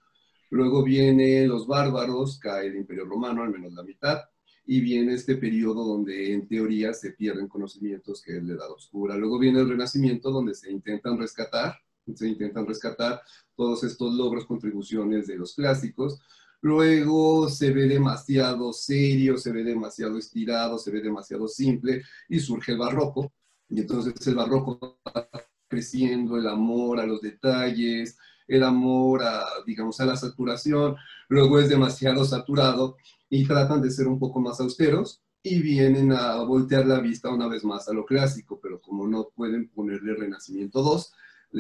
luego vienen los bárbaros, cae el imperio romano, al menos la mitad, y viene este periodo donde en teoría se pierden conocimientos que es la edad oscura. Luego viene el renacimiento donde se intentan rescatar, se intentan rescatar todos estos logros, contribuciones de los clásicos. Luego se ve demasiado serio, se ve demasiado estirado, se ve demasiado simple y surge el barroco. Y entonces el barroco va creciendo, el amor a los detalles, el amor a, digamos, a la saturación. Luego es demasiado saturado y tratan de ser un poco más austeros y vienen a voltear la vista una vez más a lo clásico, pero como no pueden ponerle Renacimiento 2,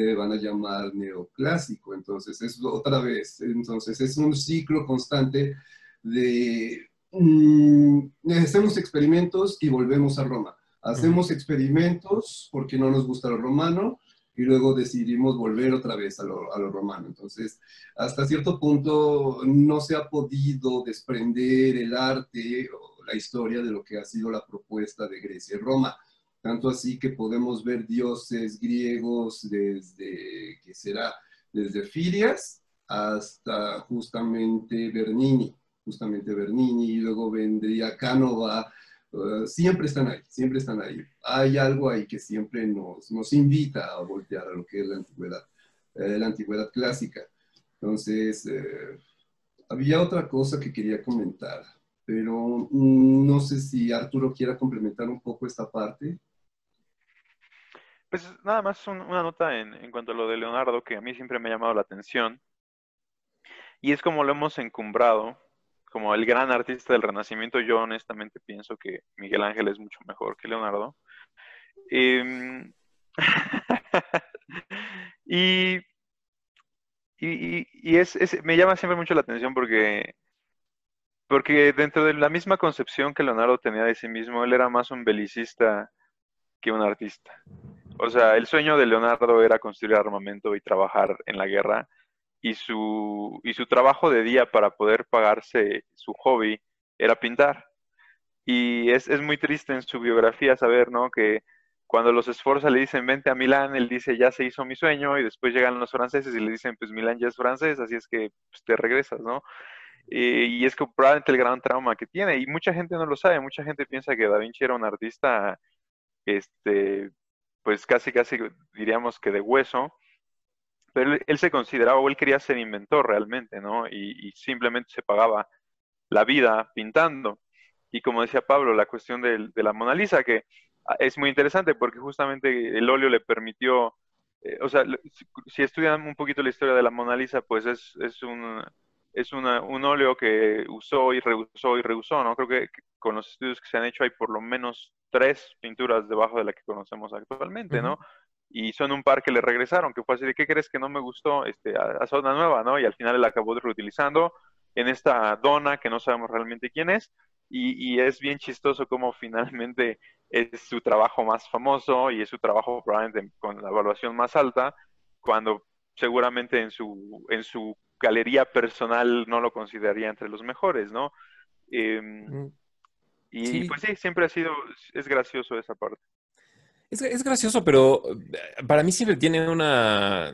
le van a llamar neoclásico. Entonces es otra vez, entonces es un ciclo constante de mm, hacemos experimentos y volvemos a Roma. Hacemos experimentos porque no nos gusta lo romano, y luego decidimos volver otra vez a lo, a lo, romano. Entonces, hasta cierto punto no se ha podido desprender el arte o la historia de lo que ha sido la propuesta de Grecia y Roma. Tanto así que podemos ver dioses griegos desde, ¿qué será? Desde Firias hasta justamente Bernini, justamente Bernini, y luego vendría Cánova, eh, siempre están ahí, siempre están ahí. Hay algo ahí que siempre nos, nos invita a voltear a lo que es la antigüedad, eh, la antigüedad clásica. Entonces, eh, había otra cosa que quería comentar, pero mm, no sé si Arturo quiera complementar un poco esta parte. Pues nada más una nota en, en cuanto a lo de Leonardo que a mí siempre me ha llamado la atención. Y es como lo hemos encumbrado como el gran artista del Renacimiento, yo honestamente pienso que Miguel Ángel es mucho mejor que Leonardo. Em, y, y, es, me llama siempre mucho la atención porque, porque dentro de la misma concepción que Leonardo tenía de sí mismo, él era más un belicista que un artista. O sea, el sueño de Leonardo era construir armamento y trabajar en la guerra y su, y su trabajo de día para poder pagarse su hobby era pintar. Y es, es muy triste en su biografía saber, ¿no? Que cuando los esfuerzos le dicen, vente a Milán, él dice, ya se hizo mi sueño, y después llegan los franceses y le dicen, pues Milán ya es francés, así es que pues, te regresas, ¿no? y es probablemente el gran trauma que tiene, y mucha gente no lo sabe, mucha gente piensa que Da Vinci era un artista, este, pues casi, casi diríamos que de hueso, pero él, se consideraba o él quería ser inventor realmente, ¿no? Y, simplemente se pagaba la vida pintando. Y como decía Pablo, la cuestión de, la Mona Lisa, que ah, es muy interesante porque justamente el óleo le permitió, eh, o sea, si, estudian un poquito la historia de la Mona Lisa, pues es, es un es un óleo que usó y reusó y reusó, ¿no? Creo que, con los estudios que se han hecho hay por lo menos tres pinturas debajo de la que conocemos actualmente, ¿no? y son un par que le regresaron, que fue así de, ¿qué crees que no me gustó? Este, a, zona nueva, ¿no? Y al final él acabó reutilizando en esta dona que no sabemos realmente quién es, y, es bien chistoso cómo finalmente es su trabajo más famoso y es su trabajo probablemente con la evaluación más alta, cuando seguramente en su, en su galería personal no lo consideraría entre los mejores, ¿no? Em. Y pues sí, siempre ha sido, es gracioso esa parte. Es, gracioso, pero eh, para mí siempre tiene una,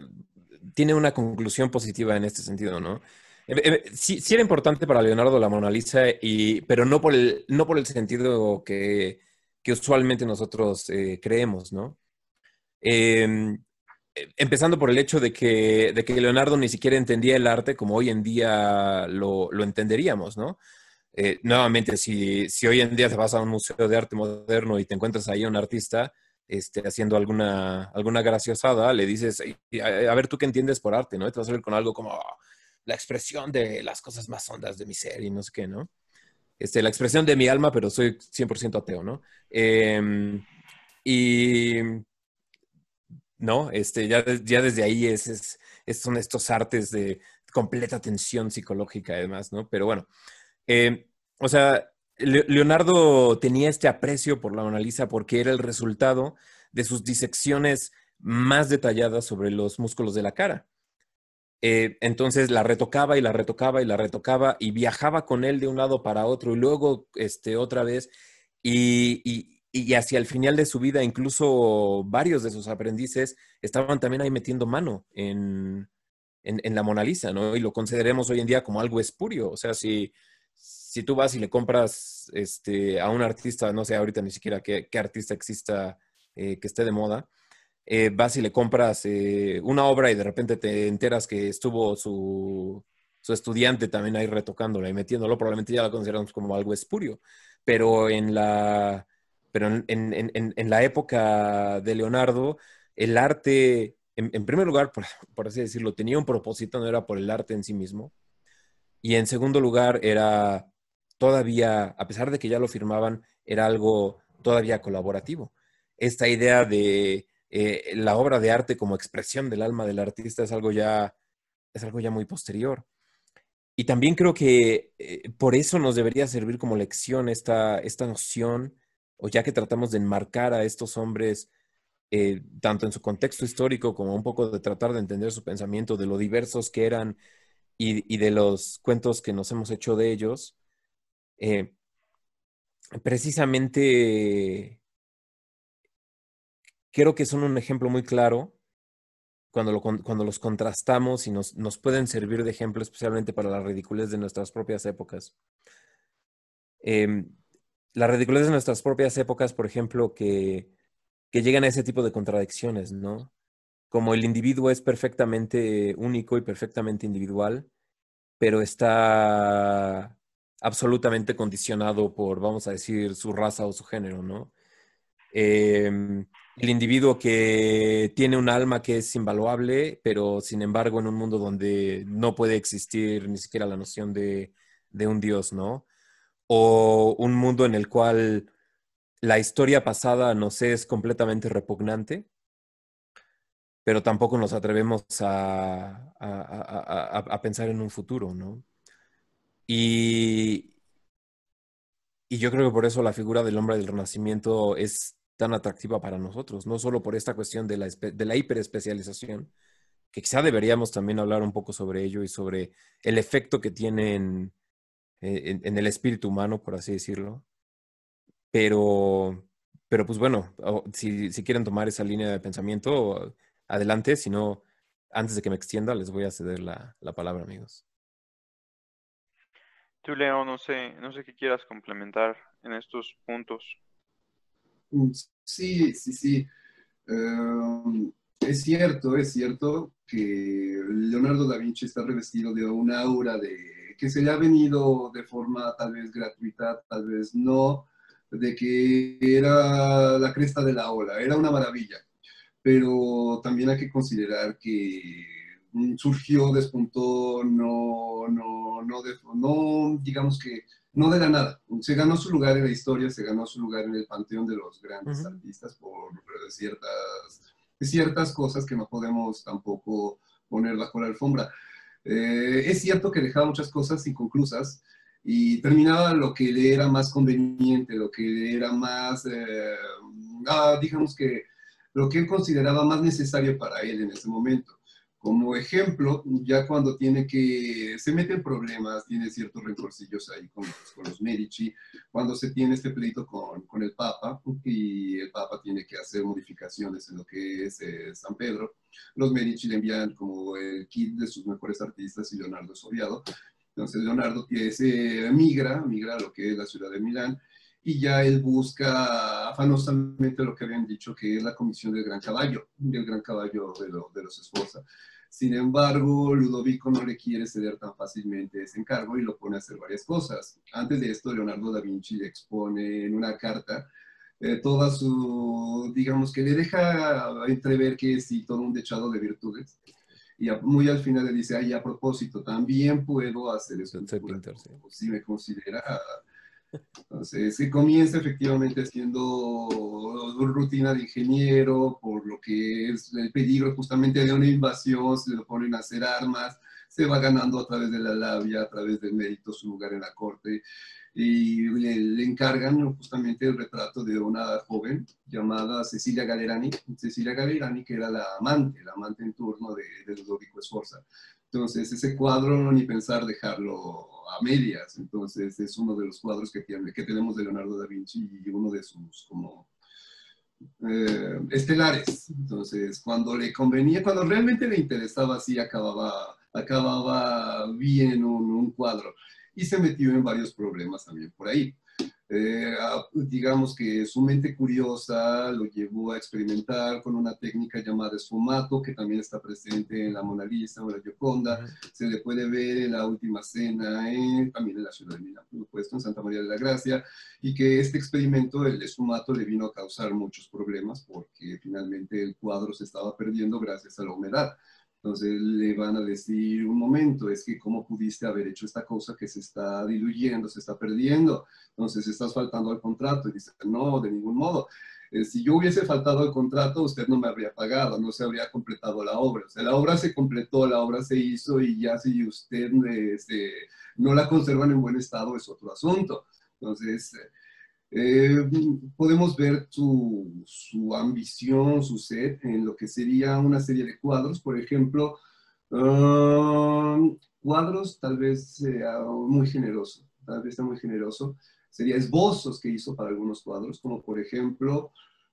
tiene una conclusión positiva en este sentido, ¿no? Eh, eh, sí, sí, era importante para Leonardo la Mona Lisa, y, pero no por el, no por el sentido que, que usualmente nosotros creemos, ¿no? Em, empezando por el hecho de que, de que, Leonardo ni siquiera entendía el arte como hoy en día lo, lo entenderíamos, ¿no? Eh, nuevamente, si, si, hoy en día te vas a un museo de arte moderno y te encuentras ahí a un artista este, haciendo alguna, alguna graciosada, le dices, a, ver, ¿tú qué entiendes por arte? ¿no? te vas a ver con algo como ah, la expresión de las cosas más hondas de mi ser y no sé qué, ¿no? Este, la expresión de mi alma, pero soy 100% ateo, ¿no? Em, y, ¿no? Este, ya, ya desde ahí es, es, son estos artes de completa tensión psicológica, además, ¿no? Pero bueno, eh, o sea, Leonardo tenía este aprecio por la Mona Lisa porque era el resultado de sus disecciones más detalladas sobre los músculos de la cara. Eh, entonces la retocaba y la retocaba y la retocaba y viajaba con él de un lado para otro y luego este, otra vez y, hacia el final de su vida incluso varios de sus aprendices estaban también ahí metiendo mano en, en la Mona Lisa, ¿no? Y lo consideremos hoy en día como algo espurio. O sea, si, si tú vas y le compras este, a un artista, no sé ahorita ni siquiera qué, artista exista eh, que esté de moda, eh, vas y le compras eh, una obra y de repente te enteras que estuvo su, estudiante también ahí retocándola y metiéndolo, probablemente ya la consideramos como algo espurio. Pero en la, pero en, la época de Leonardo, el arte, en, primer lugar, por, así decirlo, tenía un propósito, no era por el arte en sí mismo. Y en segundo lugar, era todavía, a pesar de que ya lo firmaban, era algo todavía colaborativo. Esta idea de eh, la obra de arte como expresión del alma del artista es algo ya, es algo ya muy posterior. Y también creo que eh, por eso nos debería servir como lección esta, esta noción, o ya que tratamos de enmarcar a estos hombres, eh, tanto en su contexto histórico como un poco de tratar de entender su pensamiento, de lo diversos que eran y de los cuentos que nos hemos hecho de ellos, eh, precisamente creo que son un ejemplo muy claro cuando, cuando los contrastamos y nos, pueden servir de ejemplo especialmente para la ridiculez de nuestras propias épocas. Eh, la ridiculez de nuestras propias épocas, por ejemplo, que, que llegan a ese tipo de contradicciones, ¿no? Como el individuo es perfectamente único y perfectamente individual, pero está absolutamente condicionado por, vamos a decir, su raza o su género, ¿no? Em, el individuo que tiene un alma que es invaluable, pero sin embargo en un mundo donde no puede existir ni siquiera la noción de, un Dios, ¿no? O un mundo en el cual la historia pasada nos es completamente repugnante, pero tampoco nos atrevemos a, a pensar en un futuro, ¿no? Y, yo creo que por eso la figura del hombre del renacimiento es tan atractiva para nosotros, no solo por esta cuestión de la, hiperespecialización, que quizá deberíamos también hablar un poco sobre ello y sobre el efecto que tiene en, el espíritu humano, por así decirlo. Pero, pero pues bueno, si, quieren tomar esa línea de pensamiento, adelante, si no, antes de que me extienda, les voy a ceder la palabra, amigos. Tú, Leo, no sé, no sé qué quieras complementar en estos puntos. Mm, sí, sí, sí. Em, es cierto, es cierto que Leonardo da Vinci está revestido de una aura de que se le ha venido de forma tal vez gratuita, tal vez no, de que era la cresta de la ola, era una maravilla. Pero también hay que considerar que surgió, despuntó, no, no, no, no, digamos que no de la nada. Se ganó su lugar en la historia, se ganó su lugar en el panteón de los grandes artistas por ciertas, ciertas cosas que no podemos tampoco poner bajo la alfombra. Eh, es cierto que dejaba muchas cosas inconclusas y terminaba lo que le era más conveniente, lo que le era más, eh, ah, digamos que lo que él consideraba más necesario para él en ese momento. Como ejemplo, ya cuando tiene que, se mete en problemas, tiene ciertos rencorcillos ahí con los, con los Medici, cuando se tiene este pleito con, con, el Papa y el Papa tiene que hacer modificaciones en lo que es eh, San Pedro, los Medici le envían como el kit de sus mejores artistas y Leonardo es obviado. Entonces Leonardo se migra, migra a lo que es la ciudad de Milán y ya él busca afanosamente lo que habían dicho que es la comisión del gran caballo, del gran caballo de, de los esposas Sin embargo, Ludovico no le quiere ceder tan fácilmente ese encargo y lo pone a hacer varias cosas. Antes de esto, Leonardo da Vinci le expone en una carta eh, toda su, digamos que le deja entrever que es todo un dechado de virtudes. Y muy al final le dice, ay, a propósito, también puedo hacer eso. Si me considera entonces, que comienza efectivamente siendo rutina de ingeniero, por lo que es el peligro justamente de una invasión, se lo ponen a hacer armas, se va ganando a través de la labia, a través del mérito su lugar en la corte, y le, encargan justamente el retrato de una joven llamada Cecilia Galerani, Cecilia Galerani que era la amante, la amante en turno de, de Ludovico Esforza. Entonces, ese cuadro, ni pensar dejarlo a medias. Entonces, es uno de los cuadros que, tiene, que tenemos de Leonardo da Vinci y uno de sus como eh, estelares. Entonces, cuando le convenía, cuando realmente le interesaba, sí acababa, acababa bien un, un cuadro. Y se metió en varios problemas también por ahí. Eh, digamos que su mente curiosa lo llevó a experimentar con una técnica llamada esfumato, que también está presente en la Mona Lisa o la Gioconda. Se le puede ver en la última cena, también en la ciudad de Milán, por supuesto, en Santa María de la Gracia, y que este experimento, el esfumato, le vino a causar muchos problemas porque finalmente el cuadro se estaba perdiendo gracias a la humedad. Entonces le van a decir, un momento, es que cómo pudiste haber hecho esta cosa que se está diluyendo, se está perdiendo, entonces estás faltando al contrato. Y dice, no, de ningún modo. Eh, si yo hubiese faltado al contrato, usted no me habría pagado, no se habría completado la obra. O sea, la obra se completó, la obra se hizo y ya si usted este, no la conservan en buen estado es otro asunto. Entonces, eh, podemos ver su, ambición, su sed en lo que sería una serie de cuadros, por ejemplo, um, cuadros tal vez sea muy generoso, tal vez sea muy generoso, sería esbozos que hizo para algunos cuadros, como por ejemplo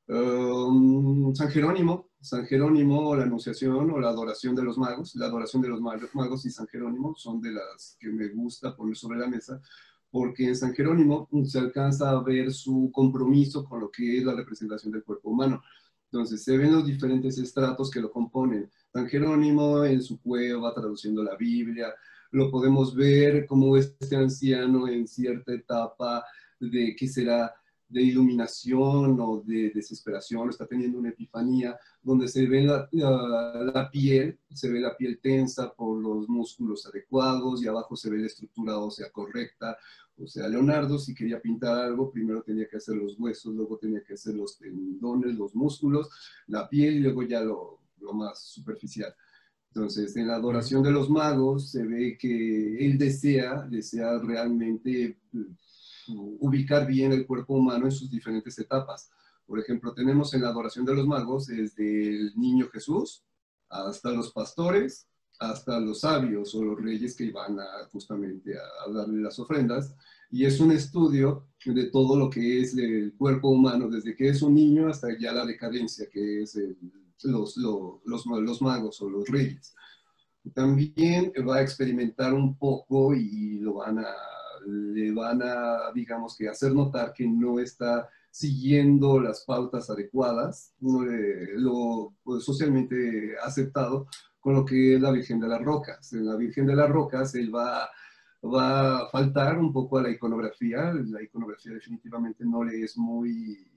um, San Jerónimo, San Jerónimo, la Anunciación o la Adoración de los Magos, la Adoración de los Magos y San Jerónimo son de las que me gusta poner sobre la mesa, porque en San Jerónimo se alcanza a ver su compromiso con lo que es la representación del cuerpo humano. Entonces se ven los diferentes estratos que lo componen. San Jerónimo en su cueva traduciendo la Biblia, lo podemos ver como este anciano en cierta etapa de qué será de iluminación o de desesperación, está teniendo una epifanía, donde se ve la, la, piel, se ve la piel tensa por los músculos adecuados y abajo se ve la estructura ósea correcta. O sea, Leonardo si quería pintar algo, primero tenía que hacer los huesos, luego tenía que hacer los tendones, los músculos, la piel y luego ya lo, lo más superficial. Entonces, en la adoración de los magos se ve que él desea, desea realmente ubicar bien el cuerpo humano en sus diferentes etapas. Por ejemplo, tenemos en la adoración de los magos desde el niño Jesús hasta los pastores, hasta los sabios o los reyes que iban a, justamente a, darle las ofrendas. Y es un estudio de todo lo que es el cuerpo humano, desde que es un niño hasta ya la decadencia, que es los, los, los magos o los reyes. También va a experimentar un poco y lo van a le van a, digamos que, hacer notar que no está siguiendo las pautas adecuadas, lo pues, socialmente aceptado con lo que es la Virgen de las Rocas. En la Virgen de las Rocas él va, va a faltar un poco a la iconografía, la iconografía definitivamente no le es muy,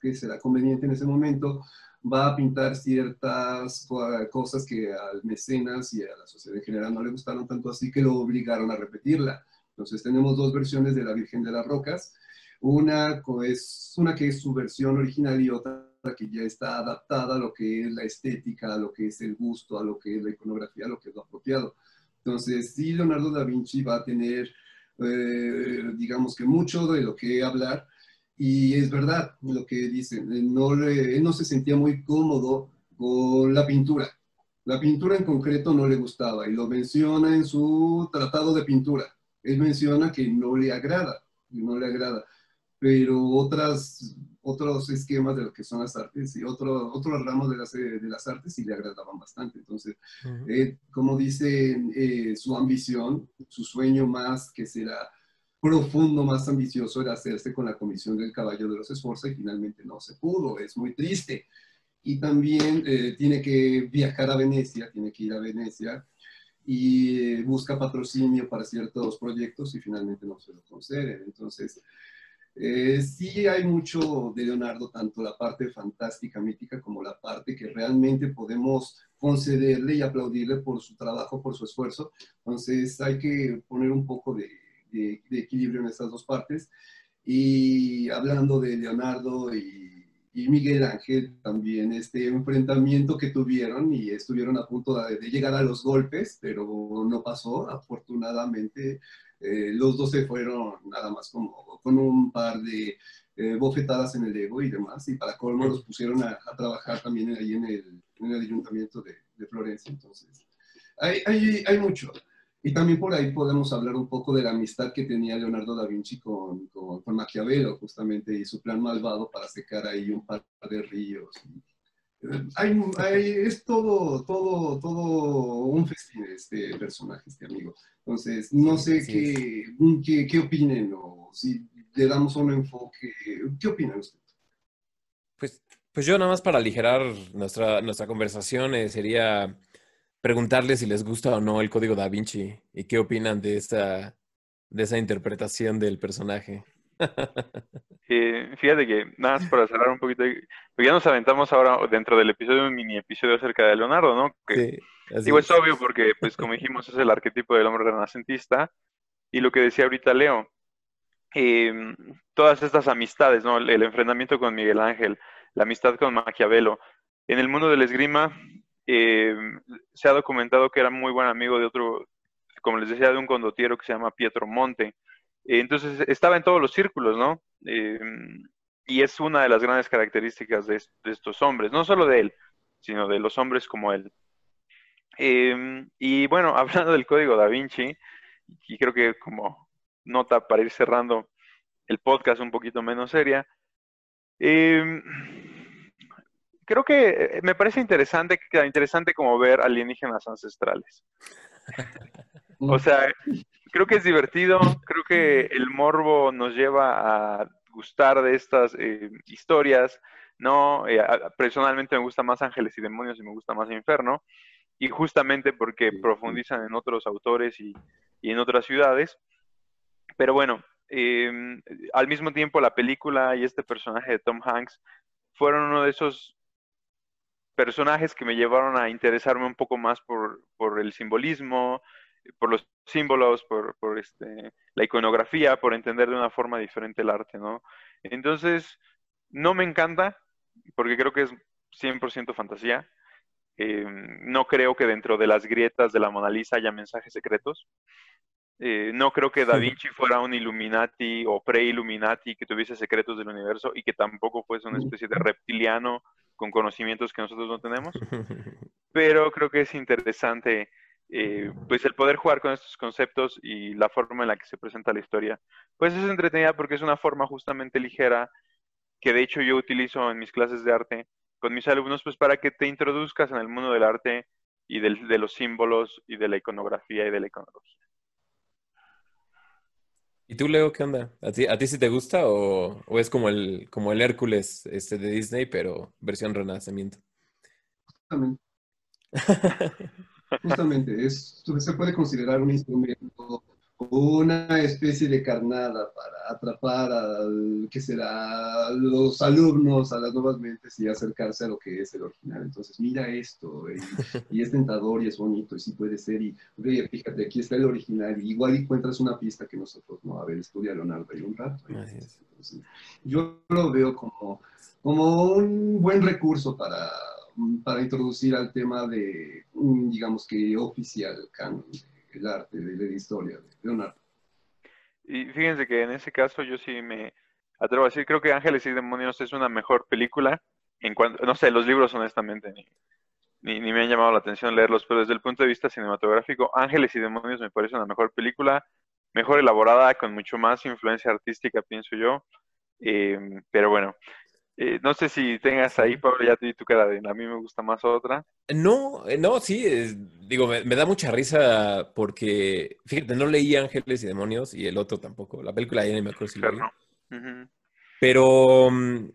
que será conveniente en ese momento, va a pintar ciertas cosas que al mecenas y a la sociedad en general no le gustaron tanto así que lo obligaron a repetirla. Entonces tenemos dos versiones de la Virgen de las Rocas. Una es una que es su versión original y otra que ya está adaptada a lo que es la estética, a lo que es el gusto, a lo que es la iconografía, a lo que es lo apropiado. Entonces, sí, Leonardo da Vinci va a tener, eh, digamos que mucho de lo que hablar, y es verdad lo que dicen, no él no se sentía muy cómodo con la pintura. La pintura en concreto no le gustaba y lo menciona en su tratado de pintura él menciona que no le agrada, no le agrada, pero otras, otros esquemas de lo que son las artes y otro, otros ramos de las, de las artes sí le agradaban bastante. Entonces, eh, como dice eh, su ambición, su sueño más que será profundo, más ambicioso era hacerse con la comisión del caballo de los esfuerzos y finalmente no se pudo, es muy triste. y también eh, tiene que viajar a Venecia, tiene que ir a Venecia y busca patrocinio para ciertos proyectos y finalmente no se lo conceden. Entonces, eh, sí hay mucho de Leonardo, tanto la parte fantástica, mítica, como la parte que realmente podemos concederle y aplaudirle por su trabajo, por su esfuerzo. Entonces hay que poner un poco de, de equilibrio en estas dos partes. Y hablando de Leonardo y y Miguel Ángel también, este enfrentamiento que tuvieron y estuvieron a punto de, llegar a los golpes, pero no pasó, afortunadamente. Eh, los dos se fueron nada más como con un par de eh, bofetadas en el ego y demás, y para colmo los pusieron a, trabajar también ahí en el, en el ayuntamiento de, de, Florencia. Entonces, hay, hay, hay mucho. Y también por ahí podemos hablar un poco de la amistad que tenía Leonardo da Vinci con, con, Maquiavelo, justamente, y su plan malvado para secar ahí un par de ríos. Hay, hay, es todo, todo, todo un festín este personaje, este amigo. Entonces, no sé qué, qué, qué, opinen o si le damos un enfoque. ¿Qué opinan ustedes? Pues, pues yo nada más para aligerar nuestra, nuestra conversación eh, sería preguntarles si les gusta o no el código da Vinci y qué opinan de esta, de esa interpretación del personaje. Eh, fíjate que, nada más para cerrar un poquito, pues ya nos aventamos ahora dentro del episodio, un mini episodio acerca de Leonardo, ¿no? Que, digo, es. obvio porque, pues como dijimos, es el arquetipo del hombre renacentista. Y lo que decía ahorita Leo, em, todas estas amistades, ¿no? El, enfrentamiento con Miguel Ángel, la amistad con Maquiavelo. En el mundo del esgrima, eh, se ha documentado que era muy buen amigo de otro, como les decía, de un condotiero que se llama Pietro Monte. Eh, entonces estaba en todos los círculos, ¿no? Eh, y es una de las grandes características de, estos hombres, no solo de él, sino de los hombres como él. y bueno, hablando del código da Vinci, y creo que como nota para ir cerrando el podcast un poquito menos seria, creo que eh, me parece interesante, interesante como ver alienígenas ancestrales. o sea, creo que es divertido, creo que el morbo nos lleva a gustar de estas eh, historias, ¿no? Eh, personalmente me gusta más Ángeles y Demonios y me gusta más Inferno, y justamente porque profundizan en otros autores y, y en otras ciudades. Pero bueno, em, al mismo tiempo la película y este personaje de Tom Hanks fueron uno de esos personajes que me llevaron a interesarme un poco más por, por el simbolismo, por los símbolos, por, por este, la iconografía, por entender de una forma diferente el arte, ¿no? Entonces, no me encanta, porque creo que es 100% fantasía. Eh, no creo que dentro de las grietas de la Mona Lisa haya mensajes secretos. Eh, no creo que Da Vinci fuera un Illuminati o pre-Illuminati que tuviese secretos del universo y que tampoco fuese una especie de reptiliano con conocimientos que nosotros no tenemos, pero creo que es interesante eh, pues el poder jugar con estos conceptos y la forma en la que se presenta la historia. Pues es entretenida porque es una forma justamente ligera que de hecho yo utilizo en mis clases de arte con mis alumnos pues para que te introduzcas en el mundo del arte y de los símbolos y de la iconografía y de la iconología. ¿Y tú, Leo, qué onda? ¿A ti, a ti sí te gusta o, es como el, como el Hércules este, de Disney, pero versión renacimiento? Justamente. Justamente, es, se puede considerar un instrumento una especie de carnada para atrapar a que será los alumnos, a las nuevas mentes y acercarse a lo que es el original. Entonces, mira esto, y, es tentador y es bonito, y sí puede ser, y fíjate, aquí está el original, y igual encuentras una pista que nosotros no, a ver, estudia Leonardo y un rato. yo lo veo como, como un buen recurso para, para introducir al tema de, digamos que oficial, canon el arte, de la historia de Leonardo. Y fíjense que en ese caso yo sí me atrevo a decir, creo que Ángeles y Demonios es una mejor película. En cuanto, no sé, los libros honestamente ni, ni, me han llamado la atención leerlos, pero desde el punto de vista cinematográfico, Ángeles y Demonios me parece una mejor película, mejor elaborada, con mucho más influencia artística, pienso yo. Eh, pero bueno, eh, no sé si tengas ahí, Pablo, ya te di tu cara de a mí me gusta más otra. No, eh, no, sí, digo, me, da mucha risa porque, fíjate, no leí Ángeles y Demonios y el otro tampoco. La película ya ni me acuerdo si Pero mm,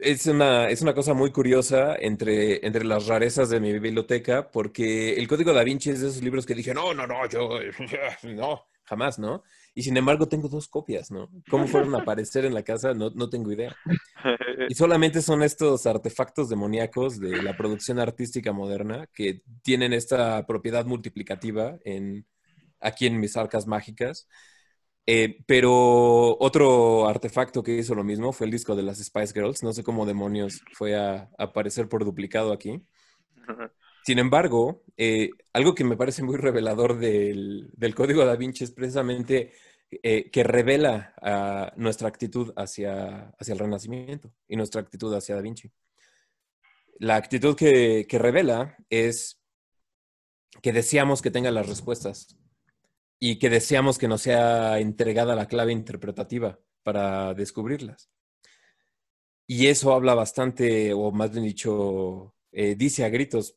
Es una, es una cosa muy curiosa entre, entre las rarezas de mi biblioteca, porque el Código da Vinci es de esos libros que dije, no, no, no, yo, no, jamás, ¿no? Y sin embargo tengo dos copias, ¿no? ¿Cómo fueron a aparecer en la casa? No, no tengo idea. Y solamente son estos artefactos demoníacos de la producción artística moderna que tienen esta propiedad multiplicativa en, aquí en mis arcas mágicas. Eh, pero otro artefacto que hizo lo mismo fue el disco de las Spice Girls. No sé cómo demonios fue a, aparecer por duplicado aquí. Sin embargo, eh, algo que me parece muy revelador del, código da Vinci es precisamente eh, que revela nuestra actitud hacia, hacia el Renacimiento y nuestra actitud hacia da Vinci. La actitud que, que revela es que deseamos que tenga las respuestas y que deseamos que nos sea entregada la clave interpretativa para descubrirlas. Y eso habla bastante, o más bien dicho, eh, dice a gritos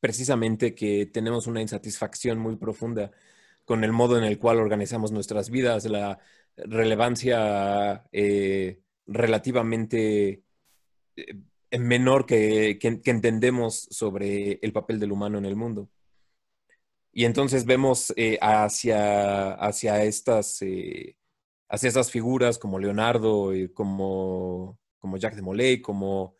precisamente que tenemos una insatisfacción muy profunda con el modo en el cual organizamos nuestras vidas, la relevancia eh, relativamente eh, menor que entendemos sobre el papel del humano en el mundo. Y entonces vemos eh, hacia, hacia, estas, hacia figuras como Leonardo, y como, como Jacques de Molay, como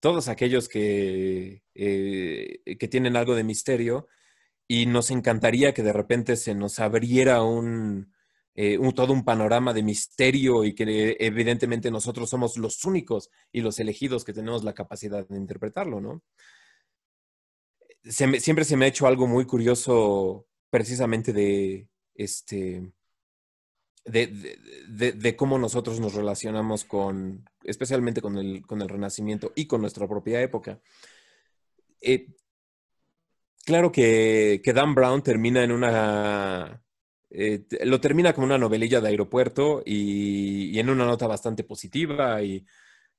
todos aquellos que, que tienen algo de misterio. Y nos encantaría que de repente se nos abriera un, un, todo un panorama de misterio y que evidentemente nosotros somos los únicos y los elegidos que tenemos la capacidad de interpretarlo, ¿no? siempre se me ha hecho algo muy curioso precisamente de este de, cómo nosotros nos relacionamos con, especialmente con el, con el Renacimiento y con nuestra propia época. Eh, claro que, que, Dan Brown termina en una, eh, lo termina como una novelilla de aeropuerto y, en una nota bastante positiva y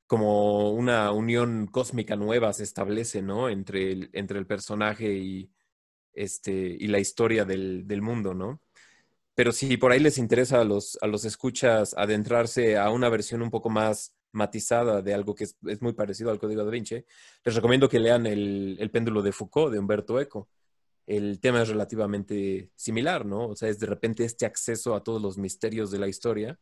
como una unión cósmica nueva se establece, ¿no? Entre el, entre el personaje y, este, y la historia del, del mundo, ¿no? Pero si por ahí les interesa a los, a los escuchas adentrarse a una versión un poco más matizada de algo que es, es muy parecido al Código da Vinci, les recomiendo que lean el, el, péndulo de Foucault de Humberto Eco. El tema es relativamente similar, ¿no? O sea, es de repente este acceso a todos los misterios de la historia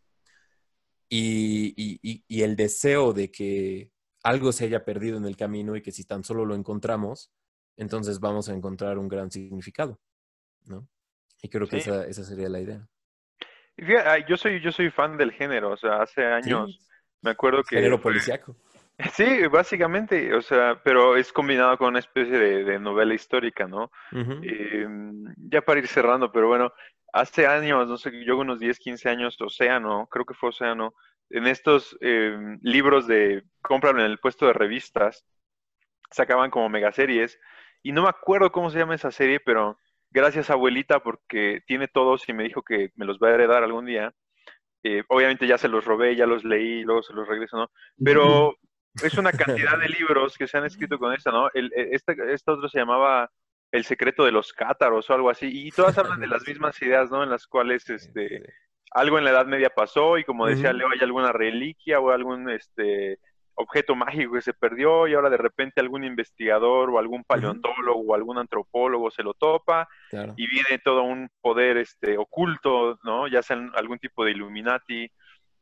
y, el deseo de que algo se haya perdido en el camino y que si tan solo lo encontramos, entonces vamos a encontrar un gran significado, ¿no? Y creo que esa, esa, sería la idea. Yo soy, yo soy fan del género, o sea, hace años me acuerdo que... Género policiaco. Sí, básicamente, o sea, pero es combinado con una especie de, novela histórica, ¿no? Em, ya para ir cerrando, pero bueno, hace años, no sé, yo unos 10, 15 años, Océano, creo que fue Océano, en estos em, libros de compran en el puesto de revistas, sacaban como megaseries, y no me acuerdo cómo se llama esa serie, pero gracias abuelita porque tiene todos y me dijo que me los va a heredar algún día. Eh, obviamente ya se los robé, ya los leí, luego se los regreso, ¿no? Pero es una cantidad de libros que se han escrito con esta, ¿no? El, e, esta, esta otro se llamaba El secreto de los cátaros o algo así, y todas hablan de las mismas ideas, ¿no? En las cuales este, algo en la Edad Media pasó y como decía Leo, hay alguna reliquia o algún este, objeto mágico que se perdió y ahora de repente algún investigador o algún paleontólogo o algún antropólogo se lo topa y viene todo un poder este, oculto, ¿no? Ya sea algún tipo de Illuminati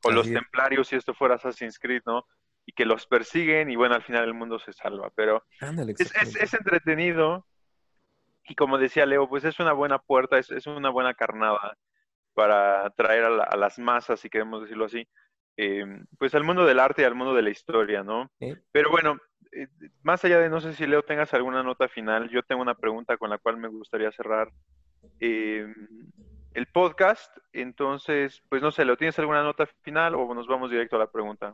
o los templarios si esto fuera Assassin's Creed, ¿no? y que los persiguen y bueno, al final el mundo se salva. Pero es, entretenido y como decía Leo, pues es una buena puerta, es, una buena carnada para traer a, las masas, si queremos decirlo así, eh, pues al mundo del arte y al mundo de la historia, ¿no? Pero bueno, eh, más allá de no sé si Leo tengas alguna nota final, yo tengo una pregunta con la cual me gustaría cerrar. Eh, el podcast, entonces, pues no sé, ¿Leo tienes alguna nota final o nos vamos directo a la pregunta?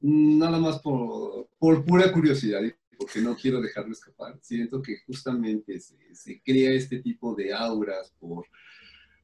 nada más por, por pura curiosidad y porque no quiero dejarlo escapar. Siento que justamente se, se crea este tipo de auras por,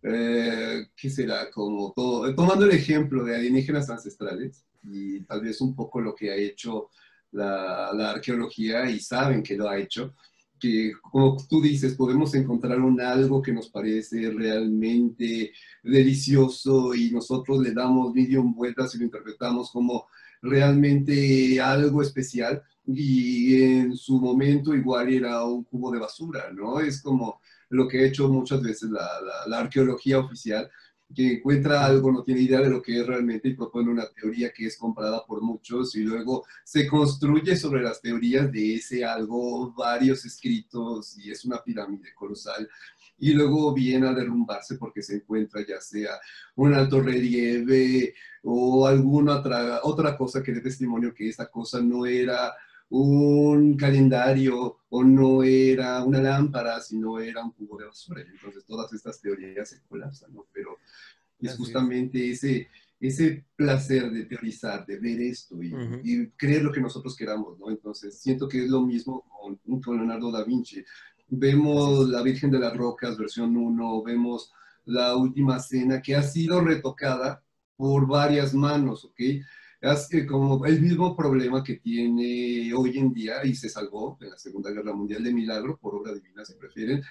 eh, ¿qué será? Como todo, tomando el ejemplo de alienígenas ancestrales y tal vez un poco lo que ha hecho la, la arqueología y saben que lo ha hecho, que, como tú dices, podemos encontrar un algo que nos parece realmente delicioso y nosotros le damos millón vueltas y lo interpretamos como realmente algo especial y en su momento igual era un cubo de basura, ¿no? Es como lo que ha hecho muchas veces la, la arqueología oficial, que encuentra algo, no tiene idea de lo que es realmente y propone una teoría que es comprada por muchos y luego se construye sobre las teorías de ese algo varios escritos y es una pirámide colosal. Y luego viene a derrumbarse porque se encuentra ya sea un alto relieve o alguna otra, otra cosa que dé testimonio que esa cosa no era un calendario o no era una lámpara, sino era un cubo de basura. Entonces todas estas teorías se colapsan, ¿no? Pero es justamente ese, ese placer de teorizar, de ver esto y, creer lo que nosotros queramos, ¿no? Entonces siento que es lo mismo con, con Leonardo da Vinci. Vemos La Virgen de las Rocas, versión 1, vemos la última cena que ha sido retocada por varias manos, ¿ok? Es como el mismo problema que tiene hoy en día y se salvó en la Segunda Guerra Mundial de milagro, por obra divina si prefieren,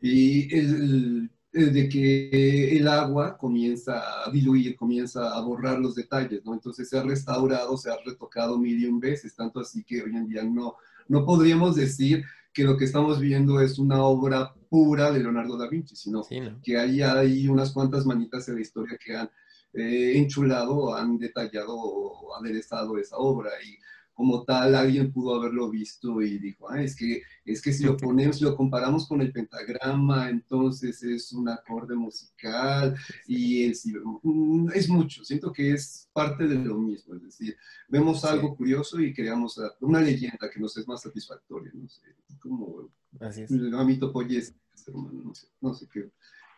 y el, de que el agua comienza a diluir, comienza a borrar los detalles, ¿no? Entonces se ha restaurado, se ha retocado mil y un veces, tanto así que hoy en día no, no podríamos decir que lo que estamos viendo es una obra pura de Leonardo da Vinci, sino que hay, hay unas cuantas manitas en la historia que han eh, enchulado, han detallado o aderezado esa obra y como tal alguien pudo haberlo visto y dijo, ah, es que, es que si lo ponemos, si lo comparamos con el pentagrama, entonces es un acorde musical y es, mm, es mucho, siento que es parte de lo mismo, es decir, vemos algo curioso y creamos una leyenda que nos es más satisfactoria, no sé, como Así es. a mí no sé, no sé qué,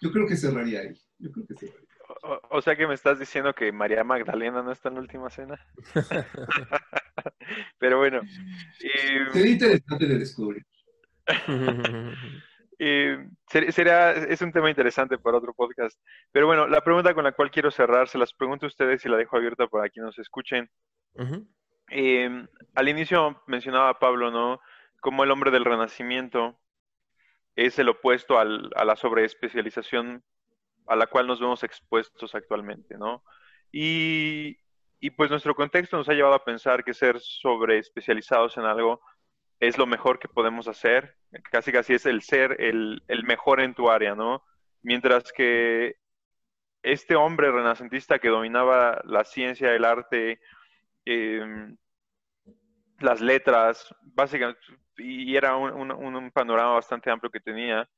yo creo que cerraría ahí, yo creo que cerraría. O, sea que me estás diciendo que María Magdalena no está en la última cena. Pero bueno. Sería interesante de descubrir. sería, es un tema interesante para otro podcast. Pero bueno, la pregunta con la cual quiero cerrar, se las pregunto a ustedes y la dejo abierta para quienes nos escuchen. Em, al inicio mencionaba Pablo, ¿no? Como el hombre del renacimiento es el opuesto al, a la sobreespecialización a la cual nos vemos expuestos actualmente, ¿no? Y, pues nuestro contexto nos ha llevado a pensar que ser sobre especializados en algo es lo mejor que podemos hacer, casi casi es el ser el, mejor en tu área, ¿no? Mientras que este hombre renacentista que dominaba la ciencia, el arte, em, las letras, básicamente, y era un, un, panorama bastante amplio que tenía,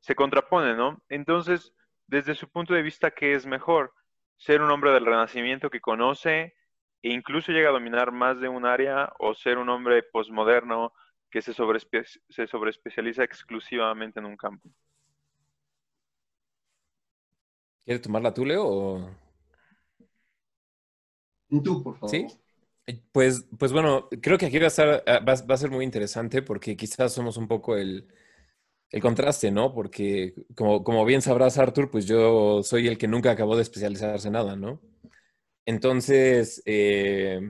se contrapone, ¿no? Entonces, desde su punto de vista, ¿qué es mejor? ¿Ser un hombre del renacimiento que conoce e incluso llega a dominar más de un área o ser un hombre posmoderno que se, sobreespe se sobreespecializa exclusivamente en un campo? ¿Quieres tomarla tú, Leo? O... Tú, por favor. Sí. Pues, pues bueno, creo que aquí va a, estar, va a ser muy interesante porque quizás somos un poco el, el contraste, ¿no? Porque como, como bien sabrás, Arthur, pues yo soy el que nunca acabó de especializarse en nada, ¿no? Entonces, eh,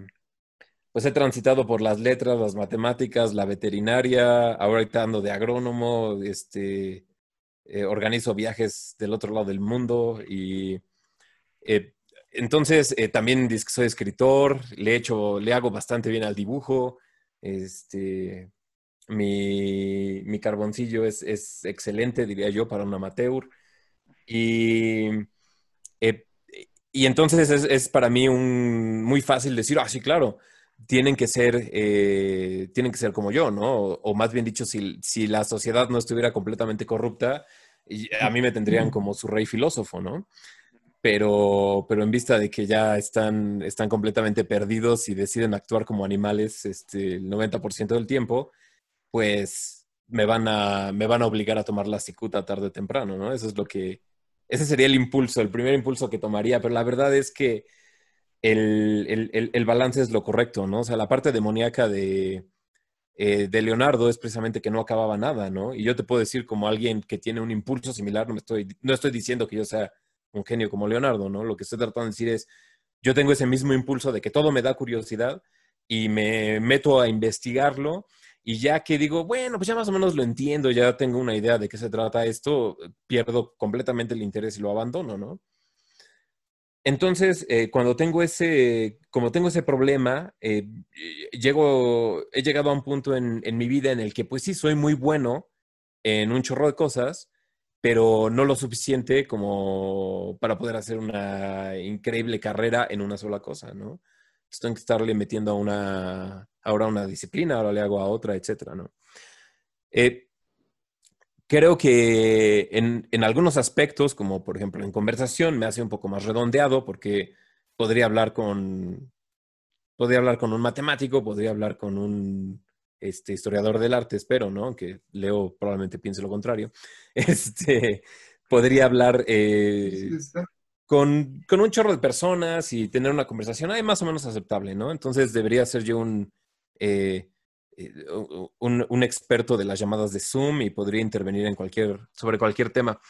pues he transitado por las letras, las matemáticas, la veterinaria, ahora ando de agrónomo, este, eh, organizo viajes del otro lado del mundo y eh, entonces también soy escritor, le, echo, le hago bastante bien al dibujo, este, mi, carboncillo es, excelente, diría yo, para un amateur. Y, eh, y entonces es, para mí un, muy fácil decir, ah, sí, claro, tienen que ser, eh, tienen que ser como yo, ¿no? O, más bien dicho, si, si, la sociedad no estuviera completamente corrupta, a mí me tendrían como su rey filósofo, ¿no? Pero, pero en vista de que ya están, están completamente perdidos y deciden actuar como animales este, el 90% del tiempo, pues me van a, me van a obligar a tomar la cicuta tarde o temprano, ¿no? Eso es lo que, ese sería el impulso, el primer impulso que tomaría, pero la verdad es que el, balance es lo correcto, ¿no? O sea, la parte demoníaca de, eh, de Leonardo es precisamente que no acababa nada, ¿no? Y yo te puedo decir como alguien que tiene un impulso similar, no, estoy, no estoy diciendo que yo sea un genio como Leonardo, ¿no? Lo que estoy tratando de decir es, yo tengo ese mismo impulso de que todo me da curiosidad y me meto a investigarlo Y ya que digo, bueno, pues ya más o menos lo entiendo, ya tengo una idea de qué se trata esto, pierdo completamente el interés y lo abandono, ¿no? Entonces, eh, cuando tengo ese, como tengo ese problema, eh, llego, he llegado a un punto en, en, mi vida en el que, pues sí, soy muy bueno en un chorro de cosas, pero no lo suficiente como para poder hacer una increíble carrera en una sola cosa, ¿no? Entonces tengo que estarle metiendo a una, ahora a una disciplina, ahora le hago a otra, etcétera, ¿no? Eh, creo que en, en, algunos aspectos, como por ejemplo en conversación, me hace un poco más redondeado porque podría hablar con, podría hablar con un matemático, podría hablar con un este, historiador del arte, espero, ¿no? Que Leo probablemente piense lo contrario. Este, podría hablar eh, con, con, un chorro de personas y tener una conversación ahí más o menos aceptable, ¿no? Entonces debería ser yo un... Eh, eh, un, un, experto de las llamadas de Zoom y podría intervenir en cualquier, sobre cualquier tema.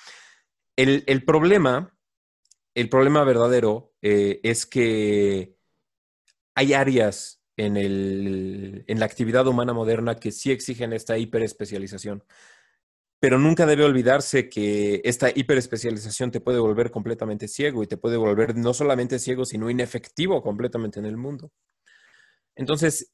El, el problema, el problema verdadero eh, es que hay áreas en, el, en la actividad humana moderna que sí exigen esta hiperespecialización. Pero nunca debe olvidarse que esta hiperespecialización te puede volver completamente ciego y te puede volver no solamente ciego, sino inefectivo completamente en el mundo. Entonces,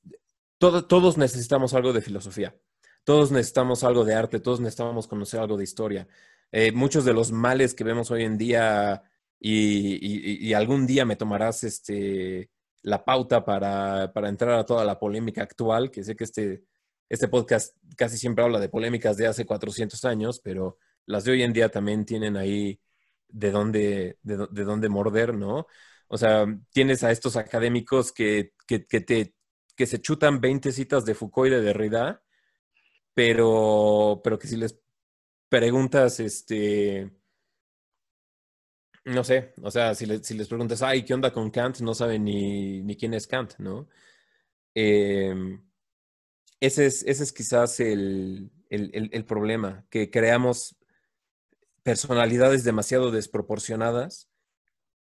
todos necesitamos algo de filosofía, todos necesitamos algo de arte, todos necesitamos conocer algo de historia. Eh, muchos de los males que vemos hoy en día y, algún día me tomarás este, la pauta para, entrar a toda la polémica actual, que sé que este, este podcast casi siempre habla de polémicas de hace 400 años, pero las de hoy en día también tienen ahí de dónde, de, dónde morder, ¿no? O sea, tienes a estos académicos que, que te que se chutan 20 citas de Foucault y de Derrida, pero, pero que si les preguntas, este, no sé, o sea, si, si les preguntas, ay, ¿qué onda con Kant? No saben ni, ni quién es Kant, ¿no? Em, ese, es, ese es quizás el, el, el problema, que creamos personalidades demasiado desproporcionadas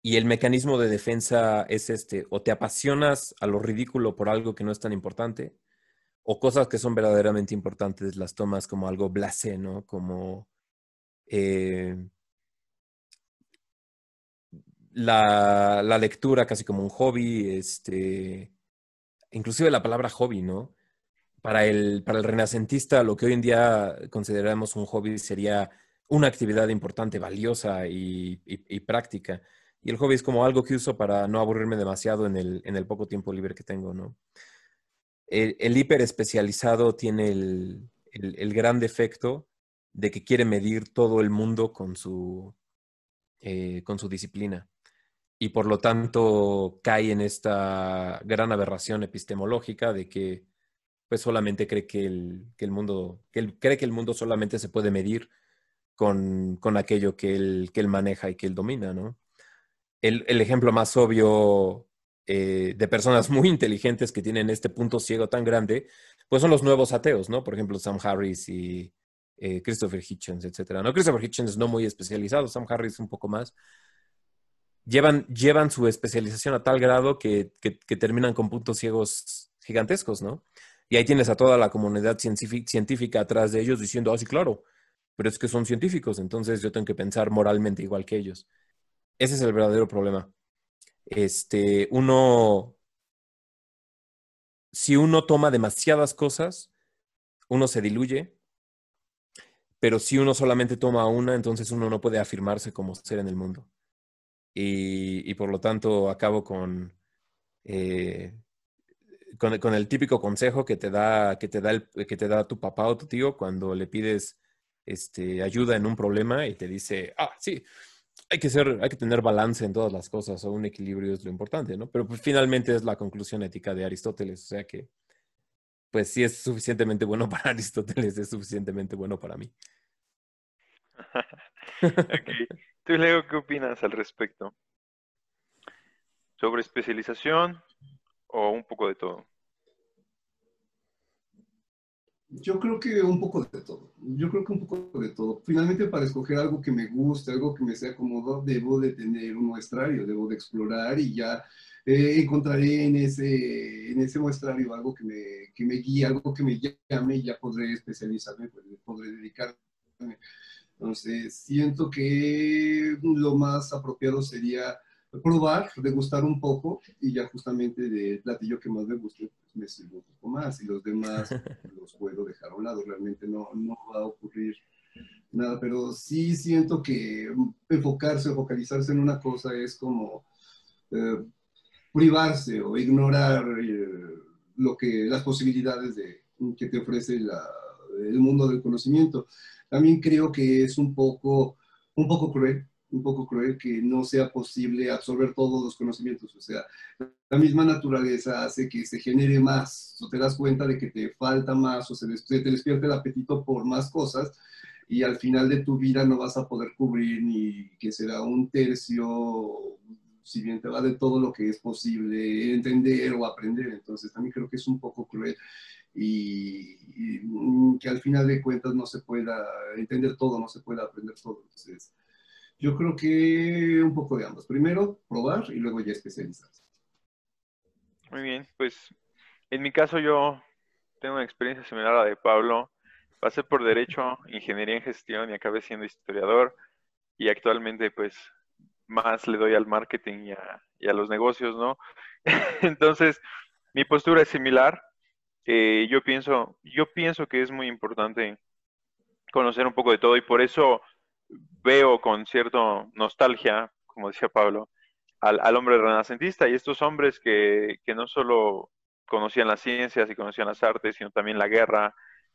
y el mecanismo de defensa es este, o te apasionas a lo ridículo por algo que no es tan importante, o cosas que son verdaderamente importantes las tomas como algo blasé, ¿no? Como eh, la, la, lectura casi como un hobby, este, inclusive la palabra hobby, ¿no? Para el, para el renacentista, lo que hoy en día consideramos un hobby sería una actividad importante, valiosa y, y práctica. Y el hobby es como algo que uso para no aburrirme demasiado en el, en el poco tiempo libre que tengo, ¿no? El, el hiper especializado tiene el, el, gran defecto de que quiere medir todo el mundo con su, eh, con su disciplina. Y por lo tanto cae en esta gran aberración epistemológica de que pues solamente cree que el, que el mundo, que él cree que el mundo solamente se puede medir con, con aquello que él, que él maneja y que él domina, ¿no? El, ejemplo más obvio eh, de personas muy inteligentes que tienen este punto ciego tan grande, pues son los nuevos ateos, ¿no? Por ejemplo, Sam Harris y eh, Christopher Hitchens, etcétera. No, Christopher Hitchens no muy especializado, Sam Harris un poco más. Llevan, llevan su especialización a tal grado que, que, terminan con puntos ciegos gigantescos, ¿no? Y ahí tienes a toda la comunidad científica atrás de ellos diciendo, ah, sí, claro, pero es que son científicos, entonces yo tengo que pensar moralmente igual que ellos. Ese es el verdadero problema. Este, uno, si uno toma demasiadas cosas, uno se diluye, pero si uno solamente toma una, entonces uno no puede afirmarse como ser en el mundo. Y, por lo tanto acabo con, eh, con, el típico consejo que te da, que te da, el, que te da tu papá o tu tío cuando le pides este, ayuda en un problema y te dice, ah, sí, hay que ser, hay que tener balance en todas las cosas, o un equilibrio es lo importante, ¿no? Pero pues, finalmente es la conclusión ética de Aristóteles, o sea que, pues si es suficientemente bueno para Aristóteles, es suficientemente bueno para mí. okay. ¿Tú, Leo, qué opinas al respecto? ¿Sobre especialización o un poco de todo? Yo creo que un poco de todo. Yo creo que un poco de todo. Finalmente, para escoger algo que me guste, algo que me sea cómodo, debo de tener un muestrario, debo de explorar y ya eh, encontraré en ese, en ese muestrario algo que me, que me guíe, algo que me llame y ya podré especializarme, pues, podré dedicarme. Entonces, siento que lo más apropiado sería probar, degustar un poco y ya justamente del platillo que más me guste, me sirvo un poco más y los demás los puedo dejar a un lado. Realmente no, no va a ocurrir nada, pero sí siento que enfocarse o focalizarse en una cosa es como eh, privarse o ignorar eh, lo que, las posibilidades de, que te ofrece el mundo del conocimiento. También creo que es un poco, un poco cruel un poco cruel que no sea posible absorber todos los conocimientos. O sea, la misma naturaleza hace que se genere más, o te das cuenta de que te falta más, o se, te despierta el apetito por más cosas, y al final de tu vida no vas a poder cubrir ni que será un tercio, si bien te va de todo lo que es posible entender o aprender. Entonces, también creo que es un poco cruel. Y, y, que al final de cuentas no se pueda entender todo, no se pueda aprender todo. Entonces, yo creo que un poco de ambos. Primero probar y luego ya especializarse. Muy bien, pues en mi caso yo tengo una experiencia similar a la de Pablo. Pasé por Derecho, Ingeniería en Gestión y acabé siendo historiador. Y actualmente pues más le doy al marketing y a, los negocios, ¿no? Entonces, mi postura es similar. Eh, yo, pienso, yo pienso que es muy importante conocer un poco de todo y por eso veo con cierta nostalgia, como decía Pablo, al, hombre renacentista y estos hombres que, no solo conocían las ciencias y conocían las artes, sino también la guerra,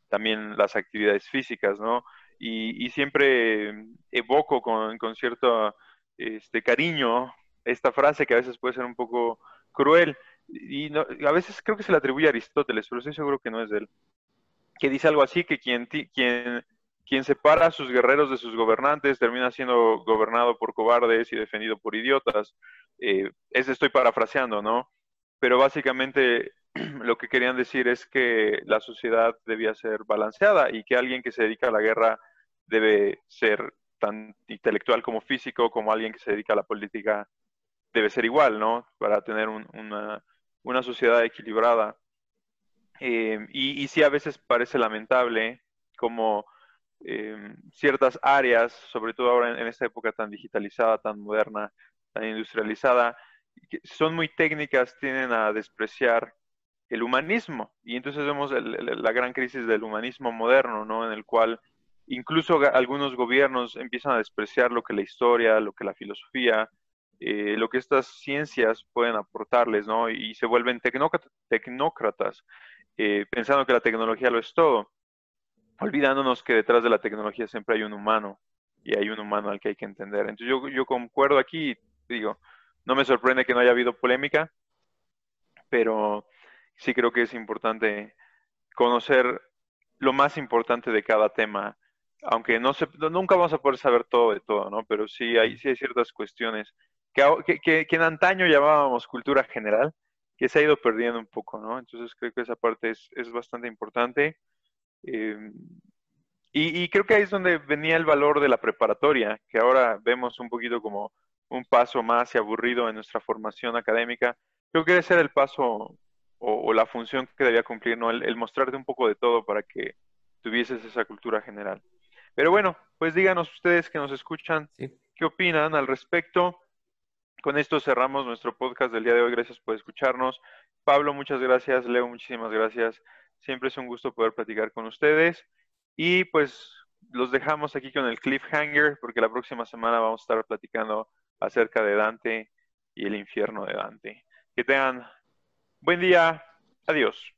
también las actividades físicas, ¿no? Y, siempre evoco con, cierto este, cariño esta frase que a veces puede ser un poco cruel, y a veces creo que se le atribuye a Aristóteles, pero estoy seguro que no es de él, que dice algo así, que quien, quien quien separa a sus guerreros de sus gobernantes termina siendo gobernado por cobardes y defendido por idiotas. Eh, ese estoy parafraseando, ¿no? Pero básicamente lo que querían decir es que la sociedad debía ser balanceada y que alguien que se dedica a la guerra debe ser tan intelectual como físico, como alguien que se dedica a la política debe ser igual, ¿no? Para tener una, sociedad equilibrada. Eh, y, y sí, a veces parece lamentable como Em, ciertas áreas, sobre todo ahora en, esta época tan digitalizada, tan moderna, tan industrializada, que son muy técnicas, tienden a despreciar el humanismo. Y entonces vemos la gran crisis del humanismo moderno, ¿no? En el cual incluso algunos gobiernos empiezan a despreciar lo que la historia, lo que la filosofía, eh, lo que estas ciencias pueden aportarles, ¿no? Y se vuelven tecnócratas, eh, pensando que la tecnología lo es todo olvidándonos que detrás de la tecnología siempre hay un humano y hay un humano al que hay que entender. Entonces yo, yo concuerdo aquí, digo, no me sorprende que no haya habido polémica, pero sí creo que es importante conocer lo más importante de cada tema, aunque no se, nunca vamos a poder saber todo de todo, ¿no? Pero sí hay, sí hay ciertas cuestiones que, que, que en antaño llamábamos cultura general, que se ha ido perdiendo un poco, ¿no? Entonces creo que esa parte es, es bastante importante. Em, y, creo que ahí es donde venía el valor de la preparatoria, que ahora vemos un poquito como un paso más y aburrido en nuestra formación académica. Creo que ese era el paso o, la función que debía cumplir, ¿no? El, mostrarte un poco de todo para que tuvieses esa cultura general. Pero bueno, pues díganos ustedes que nos escuchan, ¿qué opinan al respecto? Con esto cerramos nuestro podcast del día de hoy. Gracias por escucharnos. Pablo, muchas gracias. Leo, muchísimas gracias. Siempre es un gusto poder platicar con ustedes. Y pues los dejamos aquí con el cliffhanger porque la próxima semana vamos a estar platicando acerca de Dante y el infierno de Dante. Que tengan buen día. Adiós.